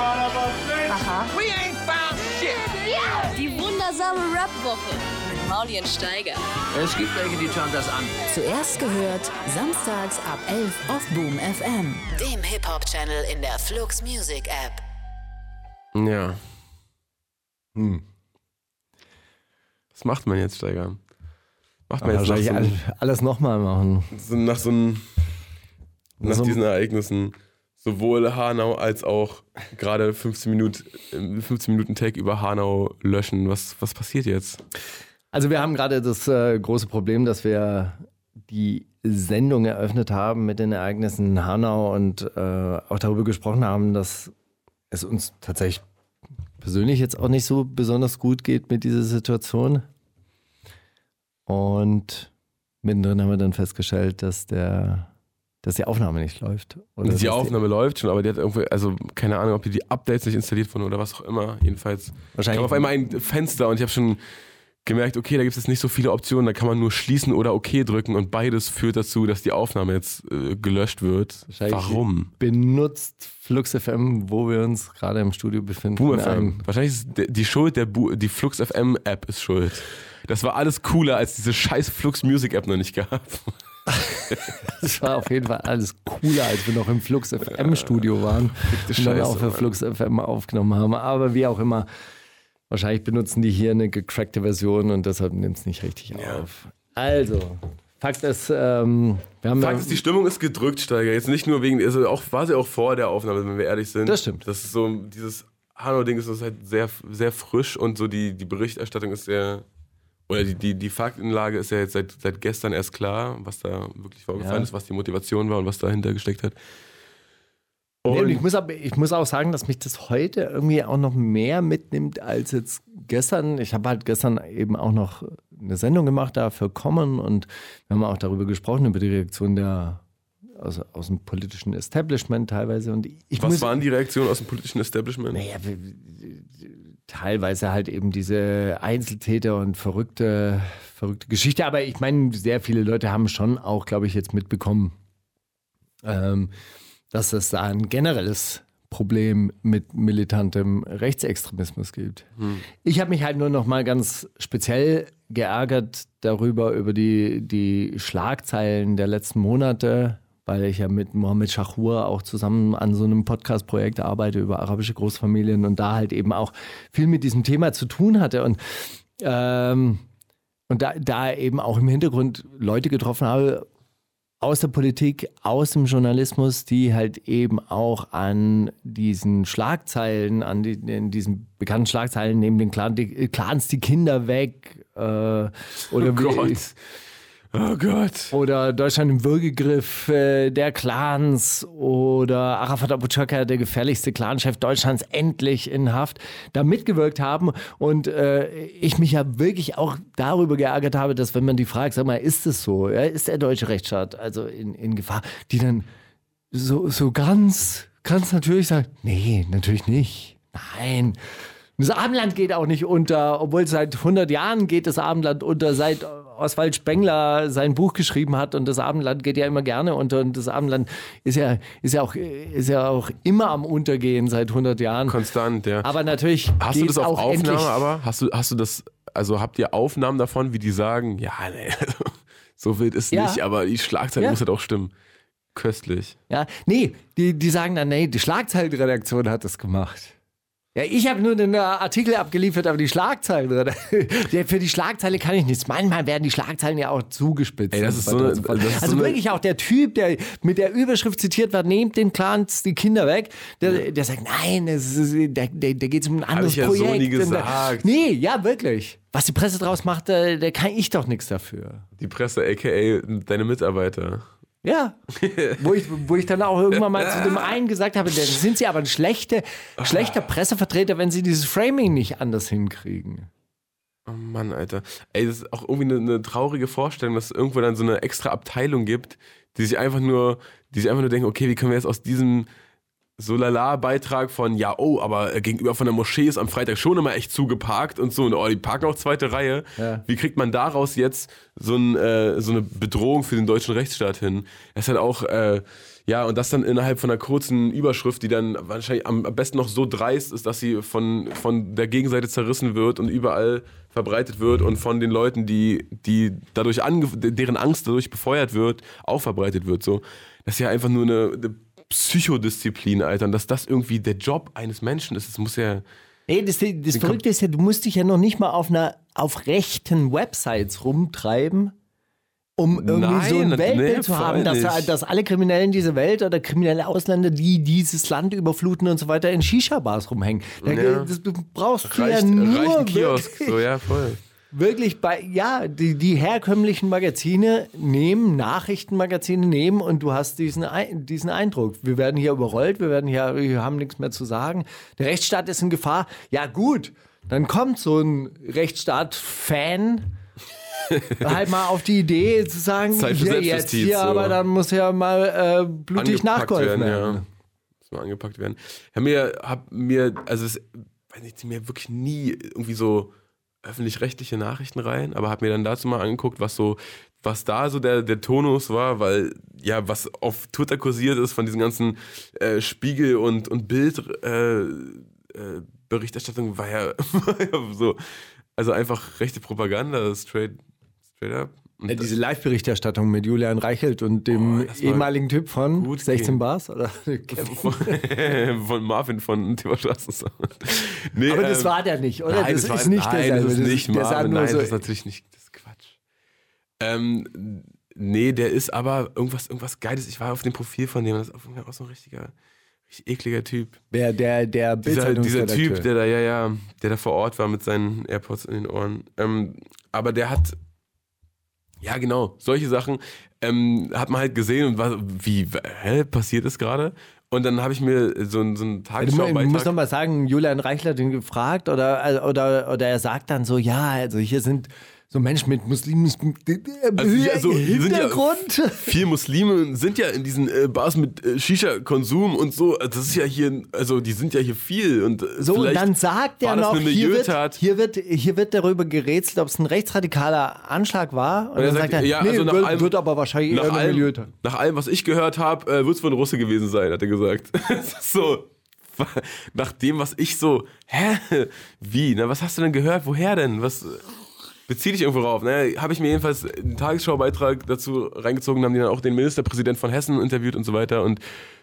Aha. We ain't found shit. Die wundersame Rap-Woche mit Maulien Steiger. Es gibt welche, die schauen das an. Zuerst gehört, samstags ab 11 auf Boom FM. Dem Hip-Hop-Channel in der Flux Music App. Ja. Hm. Was macht man jetzt, Steiger? Macht man jetzt nach so, all- alles nochmal machen. so, nach so einem, nach So- diesen Ereignissen sowohl Hanau als auch gerade 15 Minuten, 15 Minuten Tag über Hanau löschen. Was, was passiert jetzt? Also wir haben gerade das äh, große Problem, dass wir die Sendung eröffnet haben mit den Ereignissen in Hanau und äh, auch darüber gesprochen haben, dass es uns tatsächlich persönlich jetzt auch nicht so besonders gut geht mit dieser Situation. Und mittendrin haben wir dann festgestellt, dass der dass die Aufnahme nicht läuft. Oder dass die Aufnahme läuft schon, aber die hat irgendwie, also keine Ahnung, ob die, die Updates nicht installiert wurden oder was auch immer. Jedenfalls Wahrscheinlich- kam auf einmal ein Fenster und ich habe schon gemerkt, okay, da gibt es jetzt nicht so viele Optionen, da kann man nur schließen oder okay drücken und beides führt dazu, dass die Aufnahme jetzt äh, gelöscht wird. Warum? benutzt Flux FM, wo wir uns gerade im Studio befinden. Boom FM. Wahrscheinlich ist die Schuld, der Bu die Flux FM App ist schuld. Das war alles cooler, als diese scheiß Flux Music App noch nicht gab. Das war auf jeden Fall alles cooler, als wir noch im Flux FM Studio waren und dann Scheiße, auch für Mann. Flux FM aufgenommen haben. Aber wie auch immer, wahrscheinlich benutzen die hier eine gecrackte Version und deshalb nimmt es nicht richtig auf. Also, Fakt ist, ähm, wir haben Fakt ja, ist, die Stimmung ist gedrückt, Steiger. Jetzt nicht nur wegen, also auch, war sie auch vor der Aufnahme, wenn wir ehrlich sind. Das stimmt. Das ist so, dieses Hanau-Ding ist halt sehr, sehr frisch und so die, die Berichterstattung ist sehr, oder die, die, die Faktenlage ist ja jetzt seit, seit gestern erst klar, was da wirklich vorgefallen Ja. ist, was die Motivation war und was dahinter gesteckt hat. Nee, ich, muss aber, ich muss auch sagen, dass mich das heute irgendwie auch noch mehr mitnimmt als jetzt gestern. Ich habe halt gestern eben auch noch eine Sendung gemacht da für Common und wir haben auch darüber gesprochen, über die Reaktion der aus, aus dem politischen Establishment teilweise. Und ich was muss, waren die Reaktionen aus dem politischen Establishment? naja, teilweise halt eben diese Einzeltäter und verrückte, verrückte Geschichte. Aber ich meine, sehr viele Leute haben schon auch, glaube ich, jetzt mitbekommen, ähm, dass es da ein generelles Problem mit militantem Rechtsextremismus gibt. Ich habe mich halt nur noch mal ganz speziell geärgert darüber, über die, die Schlagzeilen der letzten Monate, weil ich ja mit Mohammed Shahur auch zusammen an so einem Podcast-Projekt arbeite über arabische Großfamilien und da halt eben auch viel mit diesem Thema zu tun hatte. Und ähm, und da, da eben auch im Hintergrund Leute getroffen habe aus der Politik, aus dem Journalismus, die halt eben auch an diesen Schlagzeilen, an die, in diesen bekannten Schlagzeilen neben den Clan, die, Clans die Kinder weg äh, oder, Oh wie-. Oh Gott. oder Deutschland im Würgegriff äh, der Clans oder Arafat Abu Chaka, der gefährlichste Clanchef Deutschlands, endlich in Haft, da mitgewirkt haben. Und äh, ich mich ja wirklich auch darüber geärgert habe, dass wenn man die fragt, sag mal, ist es so? Ja, ist der deutsche Rechtsstaat also in, in Gefahr? Die dann so, so ganz, ganz natürlich sagen, nee, natürlich nicht. Nein. Das Abendland geht auch nicht unter, obwohl seit 100 Jahren geht das Abendland unter, seit Oswald Spengler sein Buch geschrieben hat und das Abendland geht ja immer gerne unter und das Abendland ist ja, ist ja, auch, ist ja auch immer am Untergehen seit 100 Jahren. Konstant, ja. Aber natürlich Hast du das auf auch Aufnahme aber? Hast du, hast du das, also habt ihr Aufnahmen davon, wie die sagen, ja, nee, also, so wild ist Ja. nicht, aber die Schlagzeile Ja. muss halt auch stimmen. Köstlich. Ja, nee, die, die sagen dann, nee, die Schlagzeilenredaktion hat das gemacht. Ja, ich habe nur den äh, Artikel abgeliefert, aber die Schlagzeilen, ja, für die Schlagzeile kann ich nichts. Manchmal werden die Schlagzeilen ja auch zugespitzt. Ey, das ist so eine- das ist also so wirklich auch der Typ, der mit der Überschrift zitiert wird, nehmt den Clans die Kinder weg, der, der sagt, nein, ist, der, der, der geht um ein anderes ich ja so Projekt. nie Und der- gesagt. Nee, ja, wirklich. Was die Presse draus macht, da, da kann ich doch nichts dafür. Die Presse, aka deine Mitarbeiter. Ja. wo, ich, wo ich dann auch irgendwann mal zu dem einen gesagt habe, dann sind sie aber ein schlechte, schlechter Pressevertreter, wenn sie dieses Framing nicht anders hinkriegen. Oh Mann, Alter. Ey, das ist auch irgendwie eine, eine traurige Vorstellung, dass es irgendwo dann so eine extra Abteilung gibt, die sich einfach nur, die sich einfach nur denken, okay, wie können wir jetzt aus diesem so lala-Beitrag von, ja, oh, aber gegenüber von der Moschee ist am Freitag schon immer echt zugeparkt und so, und oh, die parken auch zweite Reihe. Ja. Wie kriegt man daraus jetzt so, ein, äh, so eine Bedrohung für den deutschen Rechtsstaat hin? Das ist halt auch, äh, ja, und das dann innerhalb von einer kurzen Überschrift, die dann wahrscheinlich am besten noch so dreist ist, dass sie von, von der Gegenseite zerrissen wird und überall verbreitet wird und von den Leuten, die, die dadurch ange deren Angst dadurch befeuert wird, auch verbreitet wird. So. Das ist ja einfach nur eine, eine Psychodisziplin, Alter. Und dass das irgendwie der Job eines Menschen ist, das muss ja. Ey, das, das Verrückte ist ja, du musst dich ja noch nicht mal auf einer auf rechten Websites rumtreiben, um irgendwie Nein, so ein nee, Weltbild zu voll haben, dass, dass alle Kriminellen dieser Welt oder kriminelle Ausländer, die dieses Land überfluten und so weiter, in Shisha-Bars rumhängen. Da, Ja. das, brauchst du ja Reicht, nur reicht ein Kiosk. So, ja, voll. Wirklich bei, ja, die, die herkömmlichen Magazine nehmen, Nachrichtenmagazine nehmen und du hast diesen, diesen Eindruck. Wir werden hier überrollt, wir werden hier, wir haben nichts mehr zu sagen. Der Rechtsstaat ist in Gefahr. Ja, gut. Dann kommt so ein Rechtsstaat-Fan halt mal auf die Idee zu sagen, Zeit für hier, jetzt hier, so. aber dann muss ja mal äh, blutig nachgeholfen werden. Ja. Muss mal angepackt werden. Hab mir, hab mir, also es, weiß nicht, mir wirklich nie irgendwie so öffentlich-rechtliche Nachrichten rein, aber hab mir dann dazu mal angeguckt, was so, was da so der, der Tonus war, weil ja, was auf Twitter kursiert ist von diesen ganzen äh, Spiegel- und, und Bild-Berichterstattung, äh, ja, war ja so, also einfach rechte Propaganda, straight, straight up. Und Ja, diese Live-Berichterstattung mit Julian Reichelt und dem Oh, das war ehemaligen Typ von gut 16 gehen. Bars, oder? von, von Marvin von Thema Straßensound. Nee, Aber das ähm, war der nicht, oder? Nein, das, war, ist nicht nein, derselbe. Das ist nicht der Marvin, nein, so, das ist natürlich nicht, das ist Quatsch. Ähm, nee, der ist aber irgendwas, irgendwas Geiles. Ich war auf dem Profil von dem, das ist auch so ein richtiger, richtig ekliger Typ. der, der, der Dieser, dieser. Typ, der da, ja, ja, der da vor Ort war mit seinen AirPods in den Ohren. Ähm, aber der hat, ja genau, solche Sachen ähm, hat man halt gesehen und war, wie, hä, passiert das gerade? Und dann habe ich mir so, einen- so einen Tagesschau-Beitrag... noch mal sagen, Julian Reichler hat ihn gefragt oder, oder, oder er sagt dann so, ja, also hier sind so Menschen mit muslimischen Also also hier sind ja- Hintergrund. Viele Muslime sind ja in diesen äh, Bars mit äh, Shisha-Konsum und so. Das ist ja hier, also die sind ja hier viel. Und äh, So, und dann sagt er noch, hier wird, hier, wird, hier wird darüber gerätselt, ob es ein rechtsradikaler Anschlag war. Und, er dann sagt, er, ja, nee, also nach wird, allem- wird aber wahrscheinlich nach, eine allem, Milieutat. nach allem, was ich gehört habe, äh, wird es wohl ein Russe gewesen sein, hat er gesagt. So. Nach dem, was ich so, hä? Wie? Na, was hast du denn gehört? Woher denn? Was bezieh dich irgendwo rauf? Naja, habe ich mir jedenfalls einen Tagesschau-Beitrag dazu reingezogen, haben die dann auch den Ministerpräsident von Hessen interviewt und so weiter und,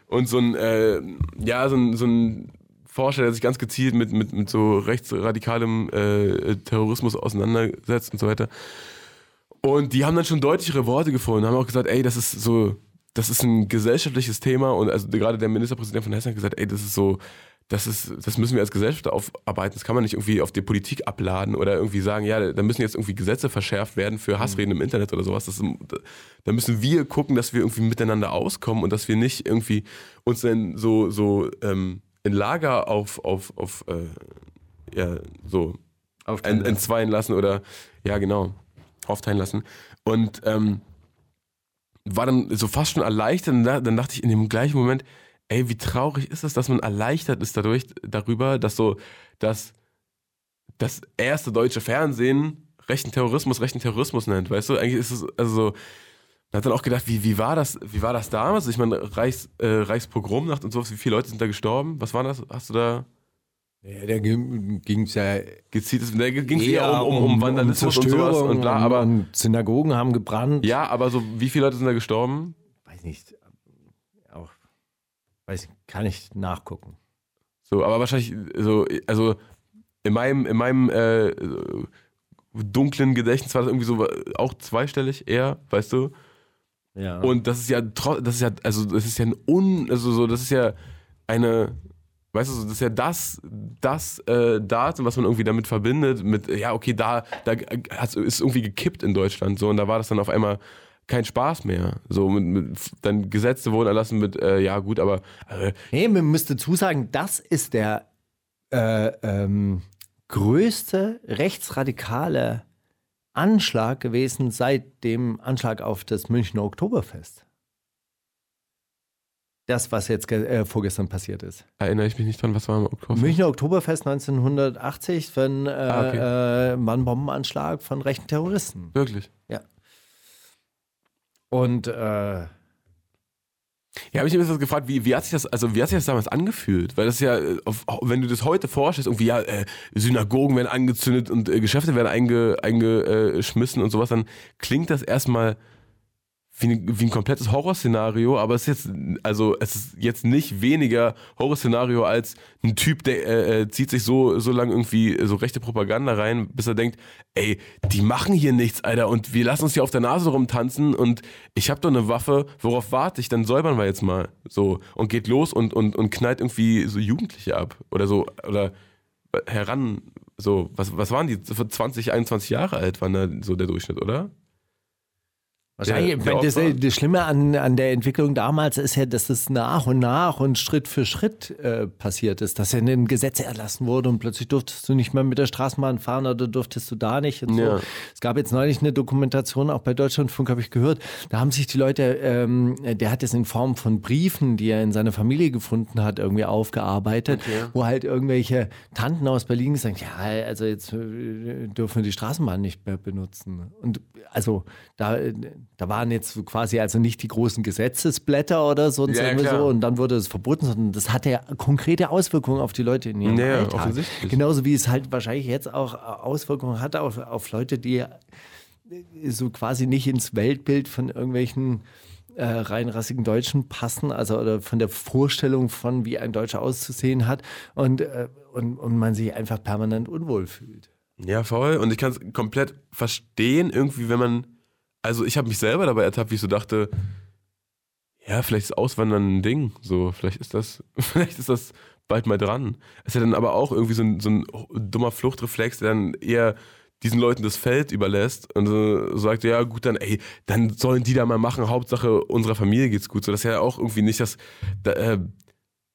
und so ein, äh, ja, so ein, so ein Forscher, der sich ganz gezielt mit, mit, mit so rechtsradikalem äh, Terrorismus auseinandersetzt und so weiter. Und die haben dann schon deutlichere Worte gefunden, haben auch gesagt, ey, das ist so, das ist ein gesellschaftliches Thema und also gerade der Ministerpräsident von Hessen hat gesagt, ey, das ist so, das ist, das müssen wir als Gesellschaft aufarbeiten. Das kann man nicht irgendwie auf die Politik abladen oder irgendwie sagen, ja, da müssen jetzt irgendwie Gesetze verschärft werden für Hassreden im Internet oder sowas. Ist- da müssen wir gucken, dass wir irgendwie miteinander auskommen und dass wir nicht irgendwie uns dann so, so ähm, in Lager auf, auf, auf äh, ja, so en, entzweien lassen oder ja genau aufteilen lassen und ähm, war dann so fast schon erleichtert dann dachte ich in dem gleichen Moment ey wie traurig ist es dass man erleichtert ist dadurch darüber dass so dass das erste deutsche Fernsehen rechten Terrorismus rechten Terrorismus nennt weißt du eigentlich ist es also so man hat dann auch gedacht, wie, wie, war das, wie war das damals? Ich meine, Reichs, äh, Reichspogromnacht und sowas, wie viele Leute sind da gestorben? Was war das? Hast du da Ja, da ging es ja gezieltes? Da ging es eher um, um, um Vandalismus und sowas und bla, aber Synagogen haben gebrannt. ja, aber so wie viele Leute sind da gestorben? Weiß nicht. Weiß nicht, kann ich nachgucken. So, aber wahrscheinlich so, also in meinem, in meinem äh, dunklen Gedächtnis war das irgendwie so auch zweistellig eher, weißt du? Ja. Und das ist ja das ist ja, also das ist ja ein Un, also so, das ist ja eine, weißt du, das ist ja das, das äh, Datum, was man irgendwie damit verbindet, mit, ja, okay, da, da hat's, ist irgendwie gekippt in Deutschland, so, und da war das dann auf einmal kein Spaß mehr. So, mit, mit, dann Gesetze wurden erlassen mit, äh, ja, gut, aber äh, Nee, man müsste zusagen, das ist der äh, ähm, größte rechtsradikale Anschlag gewesen seit dem Anschlag auf das Münchner Oktoberfest. Das, was jetzt äh, vorgestern passiert ist. Erinnere ich mich nicht dran, was war im Oktober? Münchner Oktoberfest 1980, wenn äh, Ah, okay. äh, war ein Bombenanschlag von rechten Terroristen. Wirklich. Ja. Und äh, Ja, habe ich das gefragt, wie, wie hat sich das, also wie hat sich das damals angefühlt? Weil das ja, äh, wenn du das heute vorstellst, irgendwie, ja, äh, Synagogen werden angezündet und äh, Geschäfte werden einge, eingeschmissen und sowas, dann klingt das erstmal wie, ein- wie ein komplettes Horrorszenario, aber es ist jetzt, also es ist jetzt nicht weniger Horrorszenario als ein Typ, der äh, äh, zieht sich so, so lange irgendwie so rechte Propaganda rein, bis er denkt, ey, die machen hier nichts, Alter, und wir lassen uns hier auf der Nase rumtanzen und ich habe doch eine Waffe, worauf warte ich? Dann säubern wir jetzt mal. So, und geht los und, und, und knallt irgendwie so Jugendliche ab. Oder so, oder heran, so, was, was waren die? 20, 21 Jahre alt waren da so der Durchschnitt, oder? Wahrscheinlich, der das, das Schlimme an, an der Entwicklung damals ist ja, dass es nach und nach und Schritt für Schritt äh, passiert ist, dass ja ein Gesetz erlassen wurde und plötzlich durftest du nicht mehr mit der Straßenbahn fahren oder durftest du da nicht und so. Ja. Es gab jetzt neulich eine Dokumentation, auch bei Deutschlandfunk habe ich gehört, da haben sich die Leute, ähm, der hat es in Form von Briefen, die er in seiner Familie gefunden hat, irgendwie aufgearbeitet, wo halt irgendwelche Tanten aus Berlin gesagt ja, also jetzt äh, dürfen wir die Straßenbahn nicht mehr benutzen. Und also da, da waren jetzt quasi also nicht die großen Gesetzesblätter oder sonst Ja, ja, so und dann wurde es verboten, sondern das hatte ja konkrete Auswirkungen auf die Leute in ihrem Ja, Alltag. Genauso wie es halt wahrscheinlich jetzt auch Auswirkungen hat auf, auf Leute, die so quasi nicht ins Weltbild von irgendwelchen äh, reinrassigen Deutschen passen, also oder von der Vorstellung von, wie ein Deutscher auszusehen hat und, äh, und, und man sich einfach permanent unwohl fühlt. Ja, voll. Und ich kann es komplett verstehen, irgendwie, wenn man. Also, ich habe mich selber dabei ertappt, wie ich so dachte, ja, vielleicht ist Auswandern ein Ding. So, vielleicht ist das, vielleicht ist das bald mal dran. Es ist ja dann aber auch irgendwie so ein, so ein dummer Fluchtreflex, der dann eher diesen Leuten das Feld überlässt und so sagt, ja gut, dann ey, dann sollen die da mal machen, Hauptsache unserer Familie geht's gut. So, das ist ja auch irgendwie nicht das, da, äh,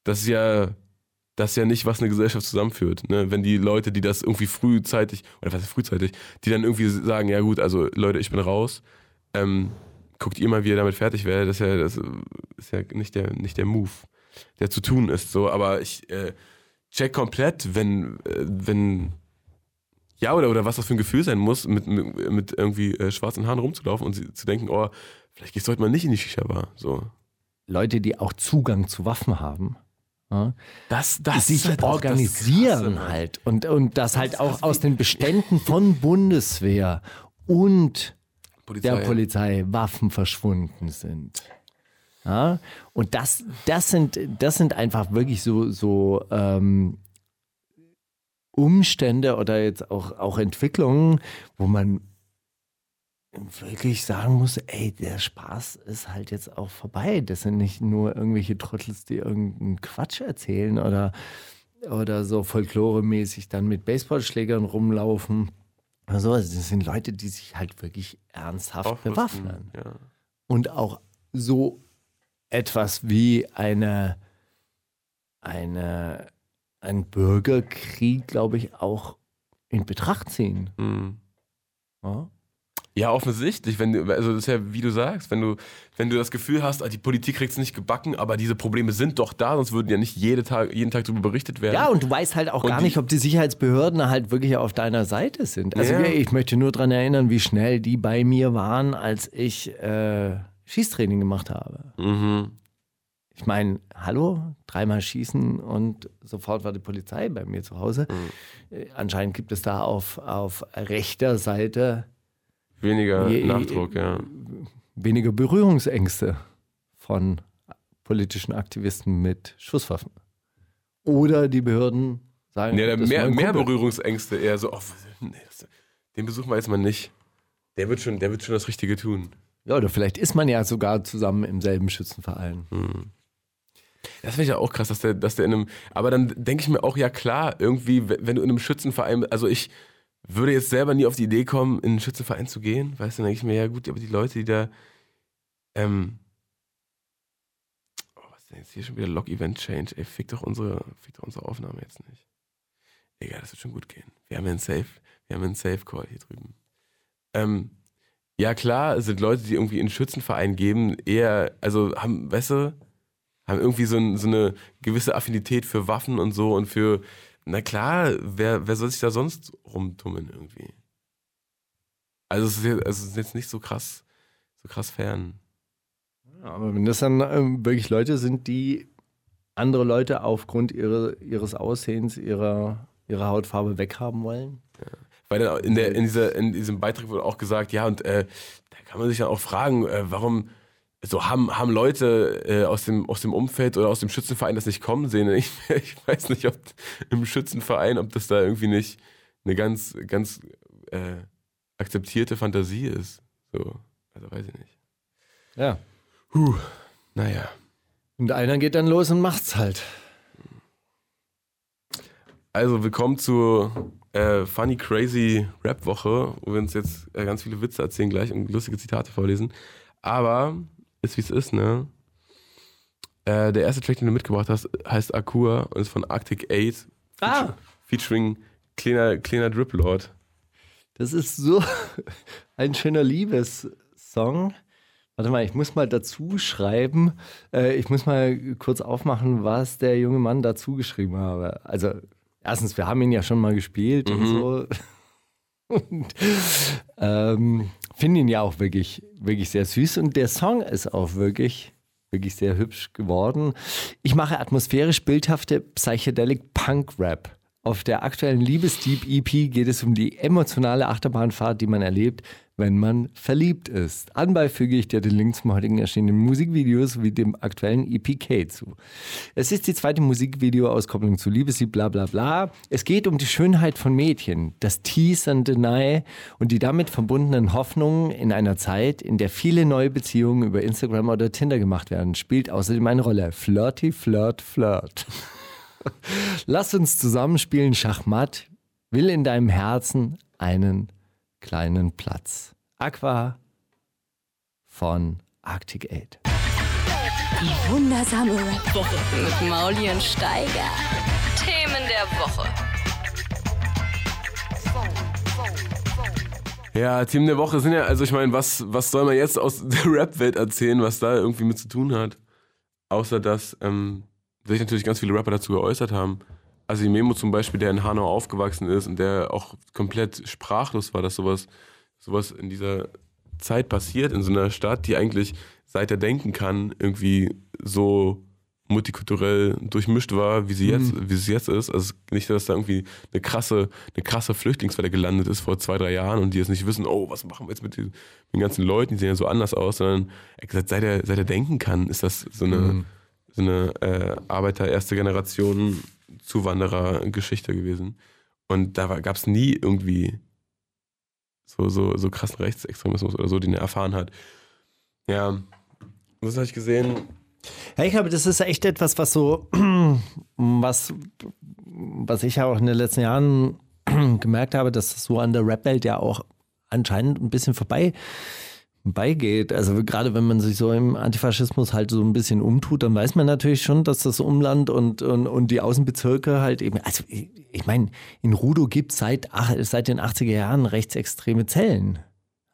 das ist ja, das ist ja nicht, was eine Gesellschaft zusammenführt. Ne? Wenn die Leute, die das irgendwie frühzeitig, oder was ist frühzeitig, die dann irgendwie sagen, ja gut, also Leute, ich bin raus, ähm, guckt ihr mal, wie ihr damit fertig werdet, das ist ja, das ist ja nicht der, nicht der Move, der zu tun ist. So, aber ich äh, check komplett, wenn, äh, wenn, ja, oder, oder was das für ein Gefühl sein muss, mit, mit, mit irgendwie äh, schwarzen Haaren rumzulaufen und zu denken, oh, vielleicht gehst du heute mal nicht in die Shisha-Bar. So. Leute, die auch Zugang zu Waffen haben, Das, das sich halt das organisieren Krasse, Mann. halt und, und das halt ist auch aus den Beständen von Bundeswehr und Polizei. der Polizei Waffen verschwunden sind. Ja? Und das, das, sind, das sind einfach wirklich so, so ähm, Umstände oder jetzt auch, auch Entwicklungen, wo man wirklich sagen muss, ey, der Spaß ist halt jetzt auch vorbei. Das sind nicht nur irgendwelche Trottels, die irgendeinen Quatsch erzählen oder, oder so folkloremäßig dann mit Baseballschlägern rumlaufen. Also, das sind Leute, die sich halt wirklich ernsthaft Aufrüsten, bewaffnen. Ja. Und auch so etwas wie eine, eine, ein Bürgerkrieg, glaube ich, auch in Betracht ziehen. Mhm. Ja? Ja, offensichtlich. Wenn du, also das ist ja, wie du sagst, wenn du, wenn du das Gefühl hast, ah, die Politik kriegt es nicht gebacken, aber diese Probleme sind doch da, sonst würden ja nicht jede Tag, jeden Tag darüber berichtet werden. Ja, und du weißt halt auch Und gar nicht, ob die Sicherheitsbehörden halt wirklich auf deiner Seite sind. Also Ja. ich möchte nur daran erinnern, wie schnell die bei mir waren, als ich äh, Schießtraining gemacht habe. Mhm. Ich meine, hallo, dreimal schießen und sofort war die Polizei bei mir zu Hause. Mhm. Äh, Anscheinend gibt es da auf, auf rechter Seite Weniger Je- Nachdruck, ja. weniger Berührungsängste von politischen Aktivisten mit Schusswaffen. Oder die Behörden sagen, ist mehr, mehr. Berührungsängste eher so, oh, nee, das, den besuchen wir jetzt mal nicht. Der wird schon, der wird schon das Richtige tun. Ja, oder vielleicht ist man ja sogar zusammen im selben Schützenverein. Das finde ich ja auch krass, dass der, dass der in einem. Aber dann denke ich mir auch, ja klar, irgendwie, wenn wenn du in einem Schützenverein, also ich würde jetzt selber nie auf die Idee kommen, in einen Schützenverein zu gehen, weißt du, dann denke ich mir, ja gut, aber die Leute, die da, ähm, oh, was ist denn jetzt hier schon wieder Log-Event-Change? Ey, fick doch unsere, fick doch unsere Aufnahme jetzt nicht. Egal, das wird schon gut gehen. Wir haben ja einen Safe, wir haben einen Safe-Call hier drüben. Ähm, ja klar, sind Leute, die irgendwie in Schützenverein geben, eher, also haben, weißt du, haben irgendwie so, ein, so eine gewisse Affinität für Waffen und so und für, na klar, wer, wer soll sich da sonst rumtummeln irgendwie? Also es ist jetzt, es ist jetzt nicht so krass, so krass fern. Aber wenn das dann ähm, wirklich Leute sind, die andere Leute aufgrund ihre, ihres Aussehens, ihrer, ihrer Hautfarbe weghaben wollen. Weil dann in, der, in, dieser, in diesem Beitrag wurde auch gesagt, ja, und äh, da kann man sich dann auch fragen, äh, warum so haben, haben Leute äh, aus, dem, aus dem Umfeld oder aus dem Schützenverein das nicht kommen sehen. Ich, ich weiß nicht, ob im Schützenverein, ob das da irgendwie nicht eine ganz, ganz äh, akzeptierte Fantasie ist. So, also weiß ich nicht. Ja. Puh, naja. Und einer geht dann los und macht's halt. Also willkommen zur äh, Funny Crazy Rap Woche, wo wir uns jetzt äh, ganz viele Witze erzählen gleich und lustige Zitate vorlesen. Aber ist wie es ist, ne? Äh, der erste Track, den du mitgebracht hast, heißt Akua und ist von Arctic 8. Ah. Featuring kleiner, kleiner Drip Lord. Das ist so ein schöner Liebessong. Warte mal, ich muss mal dazu schreiben. Äh, ich muss mal kurz aufmachen, was der junge Mann dazu geschrieben habe. Also, erstens, wir haben ihn ja schon mal gespielt und so. Und ähm, finde ihn ja auch wirklich, wirklich sehr süß. Und der Song ist auch wirklich, wirklich sehr hübsch geworden. Ich mache atmosphärisch bildhafte Psychedelic Punk Rap. Auf der aktuellen Liebesdeep EP geht es um die emotionale Achterbahnfahrt, die man erlebt, wenn man verliebt ist. Anbei füge ich dir den Link zum heutigen erschienenen Musikvideo sowie dem aktuellen EPK zu. Es ist die zweite Musikvideo-Auskopplung zu Liebeslieb, bla bla bla. Es geht um die Schönheit von Mädchen, das Tease and Deny und die damit verbundenen Hoffnungen in einer Zeit, in der viele neue Beziehungen über Instagram oder Tinder gemacht werden, spielt außerdem eine Rolle. Flirty, flirt, flirt. Lass uns zusammenspielen Schachmatt, will in deinem Herzen einen kleinen Platz. Aqua von Arctic 8. Die wundersame Rap-Woche mit Mauli und Steiger. Themen der Woche. Ja, Team der Woche sind ja, also ich meine, was, was soll man jetzt aus der Rap-Welt erzählen, was da irgendwie mit zu tun hat? Außer dass ähm, sich natürlich ganz viele Rapper dazu geäußert haben. Also Memo zum Beispiel, der in Hanau aufgewachsen ist und der auch komplett sprachlos war, dass sowas, sowas in dieser Zeit passiert, in so einer Stadt, die eigentlich seit er denken kann, irgendwie so multikulturell durchmischt war, wie sie jetzt, wie es jetzt ist. Also nicht, dass da irgendwie eine krasse, eine krasse Flüchtlingswelle gelandet ist vor zwei, drei Jahren und die jetzt nicht wissen, oh, was machen wir jetzt mit den, ganzen Leuten, die sehen ja so anders aus, sondern er hat gesagt, seit er, seit er denken kann, ist das so eine, so eine äh, Arbeiter erste Generation Zuwanderer-Geschichte gewesen. Und da gab es nie irgendwie so, so, so krassen Rechtsextremismus oder so, den er erfahren hat. Ja, das habe ich gesehen. Ja, ich glaube, das ist echt etwas, was so, was, was ich ja auch in den letzten Jahren gemerkt habe, dass das so an der Rap-Welt ja auch anscheinend ein bisschen vorbei beigeht. Also gerade wenn man sich so im Antifaschismus halt so ein bisschen umtut, dann weiß man natürlich schon, dass das Umland und, und, und die Außenbezirke halt eben, also ich, ich meine, in Rudo gibt es seit, seit den 80er Jahren rechtsextreme Zellen.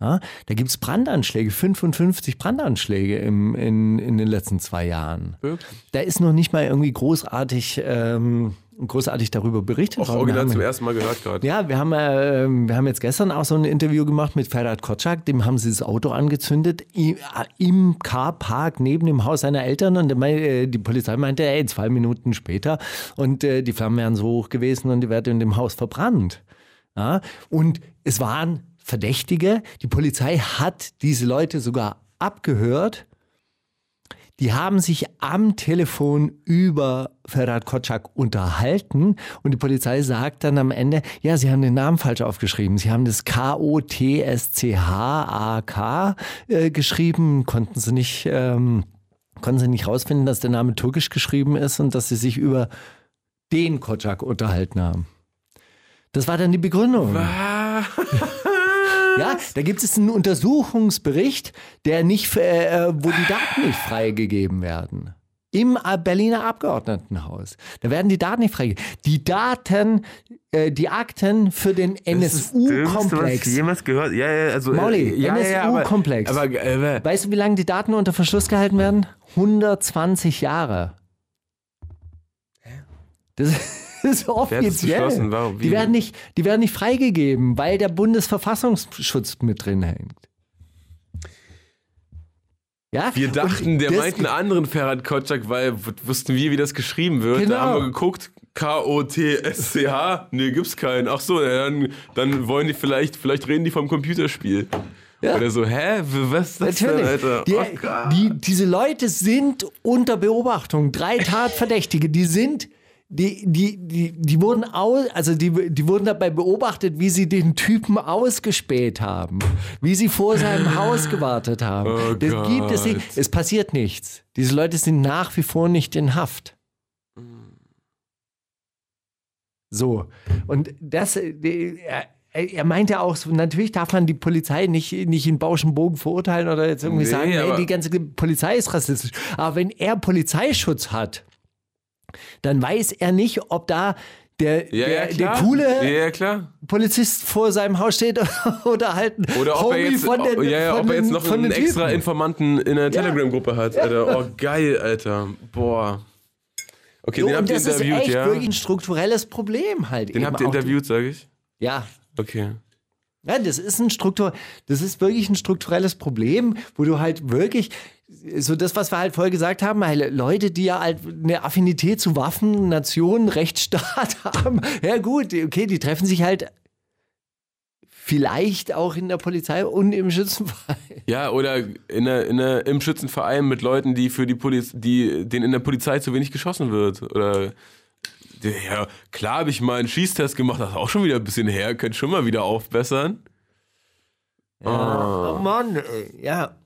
Ja, da gibt es Brandanschläge, 55 Brandanschläge im, in, in den letzten zwei Jahren. Wirklich? Da ist noch nicht mal irgendwie großartig, ähm, großartig darüber berichtet Auch. Wir original haben- zum ersten Mal gehört gerade. ja, wir haben, äh, wir haben jetzt gestern auch so ein Interview gemacht mit Ferhat Kotschak. Dem haben sie das Auto angezündet äh, im Carpark neben dem Haus seiner Eltern. Und äh, die Polizei meinte, ey, zwei Minuten später. Und äh, die Flammen wären so hoch gewesen und die wären in dem Haus verbrannt. Ja? Und es waren Verdächtige. Die Polizei hat diese Leute sogar abgehört. Die haben sich am Telefon über Ferhat Kotschak unterhalten und die Polizei sagt dann am Ende, ja, sie haben den Namen falsch aufgeschrieben. Sie haben das K-O-T-S-C-H-A-K äh, geschrieben, konnten sie nicht, ähm, konnten sie nicht rausfinden, dass der Name türkisch geschrieben ist und dass sie sich über den Kotschak unterhalten haben. Das war dann die Begründung. Ja, da gibt es einen Untersuchungsbericht, der nicht, äh, äh, wo die Daten nicht freigegeben werden. im Berliner Abgeordnetenhaus. Da werden die Daten nicht freigegeben. Die Daten, äh, die Akten für den NSU-Komplex. jemals gehört. Ja, ja, also. Äh, ja, NSU-Komplex. aber, aber äh, Weißt du, wie lange die Daten unter Verschluss gehalten werden? 120 Jahre. Das ist offiziell. beschlossen? Warum? Die werden, nicht, die werden nicht freigegeben, weil der Bundesverfassungsschutz mit drin hängt. Ja? wir dachten, Und der meint einen anderen Ferhat Kotschak, weil wussten wir, wie das geschrieben wird. Genau. Da haben wir geguckt, K-O-T-S-C-H. Nee, gibt's keinen. Ach so, dann, dann wollen die vielleicht, vielleicht reden die vom Computerspiel. Ja. Oder so, hä? Was ist das Natürlich. denn, Alter? Die, oh die, diese Leute sind unter Beobachtung. Drei Tatverdächtige, die sind, die, die, die, die wurden aus, also die, die wurden dabei beobachtet, wie sie den Typen ausgespäht haben, wie sie vor seinem Haus gewartet haben. Oh das gibt es nicht. Gott. Es passiert nichts. Diese Leute sind nach wie vor nicht in Haft. So. Und das, äh, er, er meinte auch, so, natürlich darf man die Polizei nicht, nicht in Bauschen Bogen verurteilen oder jetzt irgendwie Nee, sagen, ey, die ganze Polizei ist rassistisch. Aber wenn er Polizeischutz hat, dann weiß er nicht, ob da der, ja, der, ja, der coole Ja. Polizist vor seinem Haus steht oder halt ein Oder ob er jetzt, von den, ja, ja, ob er jetzt noch einen extra. Informanten in der Telegram-Gruppe hat. Alter. Oh, geil, Alter. Boah. Okay, Jo, den habt ihr das ist interviewt, echt ja? wirklich ein strukturelles Problem halt. Den habt ihr interviewt, sage ich? Ja, Okay. Ja, das ist ein Struktur, das ist wirklich ein strukturelles Problem, wo du halt wirklich so das, was wir halt vorher gesagt haben, halt Leute, die ja halt eine Affinität zu Waffen, Nationen, Rechtsstaat haben, ja gut, okay, die treffen sich halt vielleicht auch in der Polizei und im Schützenverein. Ja, oder in der, in der, im Schützenverein mit Leuten, die für die Poliz die, denen in der Polizei zu wenig geschossen wird. Oder ja, klar habe ich mal einen Schießtest gemacht, das ist auch schon wieder ein bisschen her, könnt schon mal wieder aufbessern. Oh Mann, ey, ja.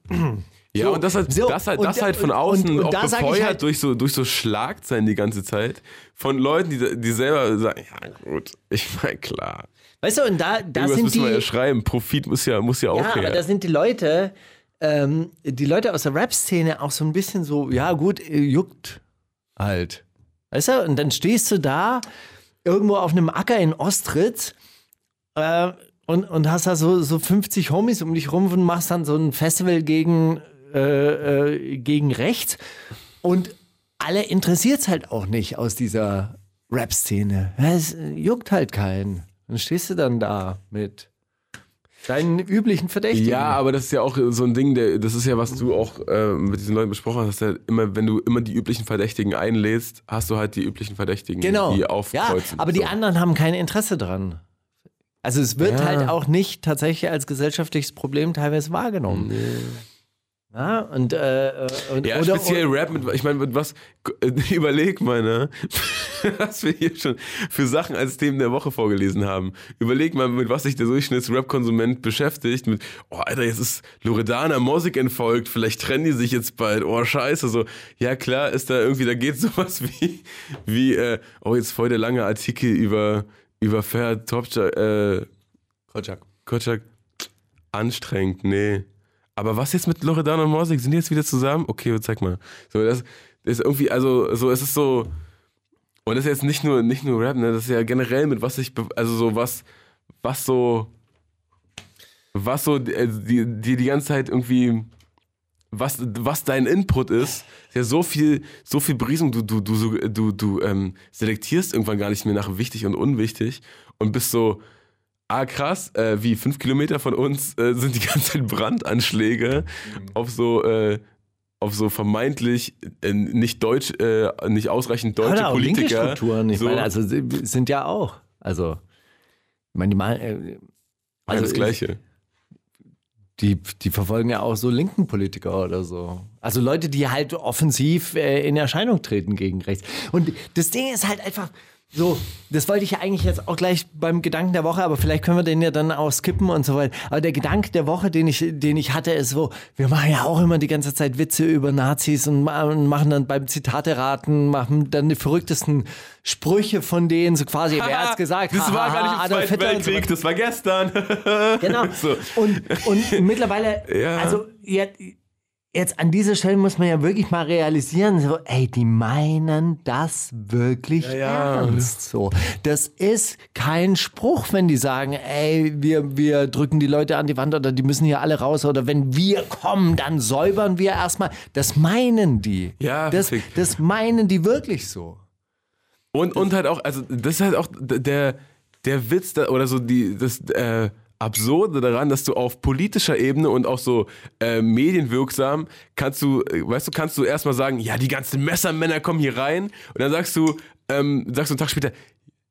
Ja, So, und das halt, so, das halt, das da- halt von außen und- und auch befeuert halt- durch, so, durch so Schlagzeilen die ganze Zeit. Von Leuten, die, die selber sagen, ja gut, ich meine, klar. Weißt du, und da, da Irgendwas sind müssen wir ja die, schreiben, Profit muss ja, muss ja auch Ja, aber her. da sind die Leute, ähm, die Leute aus der Rap-Szene auch so ein bisschen so, ja gut, äh, juckt halt. Weißt du, und dann stehst du da irgendwo auf einem Acker in Ostritz äh, und, und hast da so, so 50 Homies um dich rum und machst dann so ein Festival gegen, äh, äh, gegen rechts und alle interessiert es halt auch nicht aus dieser Rap-Szene. Ja, Es juckt halt keinen. Dann stehst du dann da mit deinen üblichen Verdächtigen. Ja, aber das ist ja auch so ein Ding, der, das ist ja, was du auch äh, mit diesen Leuten besprochen hast, dass ja immer, wenn du immer die üblichen Verdächtigen einlädst, hast du halt die üblichen Verdächtigen, genau. die ja, aufkreuzen. aber die So. anderen haben kein Interesse dran. Also es wird Ja. halt auch nicht tatsächlich als gesellschaftliches Problem teilweise wahrgenommen. Ja, und, äh, äh, und Ja, oder, speziell Rap mit, ich meine, mit was, überleg mal, ne, was wir hier schon für Sachen als Themen der Woche vorgelesen haben. Überleg mal, mit was sich der Durchschnitts-Rap-Konsument beschäftigt, mit, oh, Alter, jetzt ist Loredana Mosik entfolgt, vielleicht trennen die sich jetzt bald, oh, scheiße, so. Ja, klar, ist da irgendwie, da geht sowas wie, wie, äh, oh, jetzt voll der lange Artikel über, über Fair Topchak, äh, Kotschak. Kotschak, anstrengend, nee. Aber was jetzt mit Loredana und Morsig? Sind die jetzt wieder zusammen? Okay, zeig mal. So, das ist irgendwie, also, so, es ist so. Und das ist jetzt nicht nur, nicht nur Rap, ne? Das ist ja generell mit was ich, also so was, was so, was so, äh, die, die, die ganze Zeit irgendwie, was, was dein Input ist, ist ja so viel, so viel Briesung, du, du, du, du, du ähm, selektierst irgendwann gar nicht mehr nach wichtig und unwichtig und bist so, ah krass, äh, wie fünf Kilometer von uns äh, sind die ganze Zeit Brandanschläge auf so, äh, auf so vermeintlich äh, nicht deutsch, äh, nicht ausreichend deutsche Oder auch linke Politiker. Strukturen. Ich so, meine, also sind ja auch. Also, ich meine, die mal, äh, also das ich- Gleiche. Die, die verfolgen ja auch so linken Politiker oder so. Also Leute, die halt offensiv in Erscheinung treten gegen rechts. Und das Ding ist halt einfach so, das wollte ich ja eigentlich jetzt auch gleich beim Gedanken der Woche, aber vielleicht können wir den ja dann auch skippen und so weiter. Aber der Gedanke der Woche, den ich, den ich hatte, ist so, wir machen ja auch immer die ganze Zeit Witze über Nazis und ma- und machen dann beim Zitate raten, machen dann die verrücktesten Sprüche von denen, so quasi, wer hat's gesagt? Das war gar nicht im Adolf Zweiten und so Weltkrieg, das war gestern. Genau. So. Und, und mittlerweile, Ja. also ja, jetzt an dieser Stelle muss man ja wirklich mal realisieren, so, ey, die meinen das wirklich ja. ernst. So, das ist kein Spruch, wenn die sagen, ey, wir, wir drücken die Leute an die Wand oder die müssen hier alle raus oder wenn wir kommen, dann säubern wir erstmal. Das meinen die. Ja, das, fick. das meinen die wirklich so. Und, und halt auch, also das ist halt auch der, der Witz da, oder so die, das äh, Absurde daran, dass du auf politischer Ebene und auch so äh, medienwirksam kannst du, äh, weißt du, kannst du erstmal sagen, ja, die ganzen Messermänner kommen hier rein und dann sagst du, ähm, sagst du einen Tag später,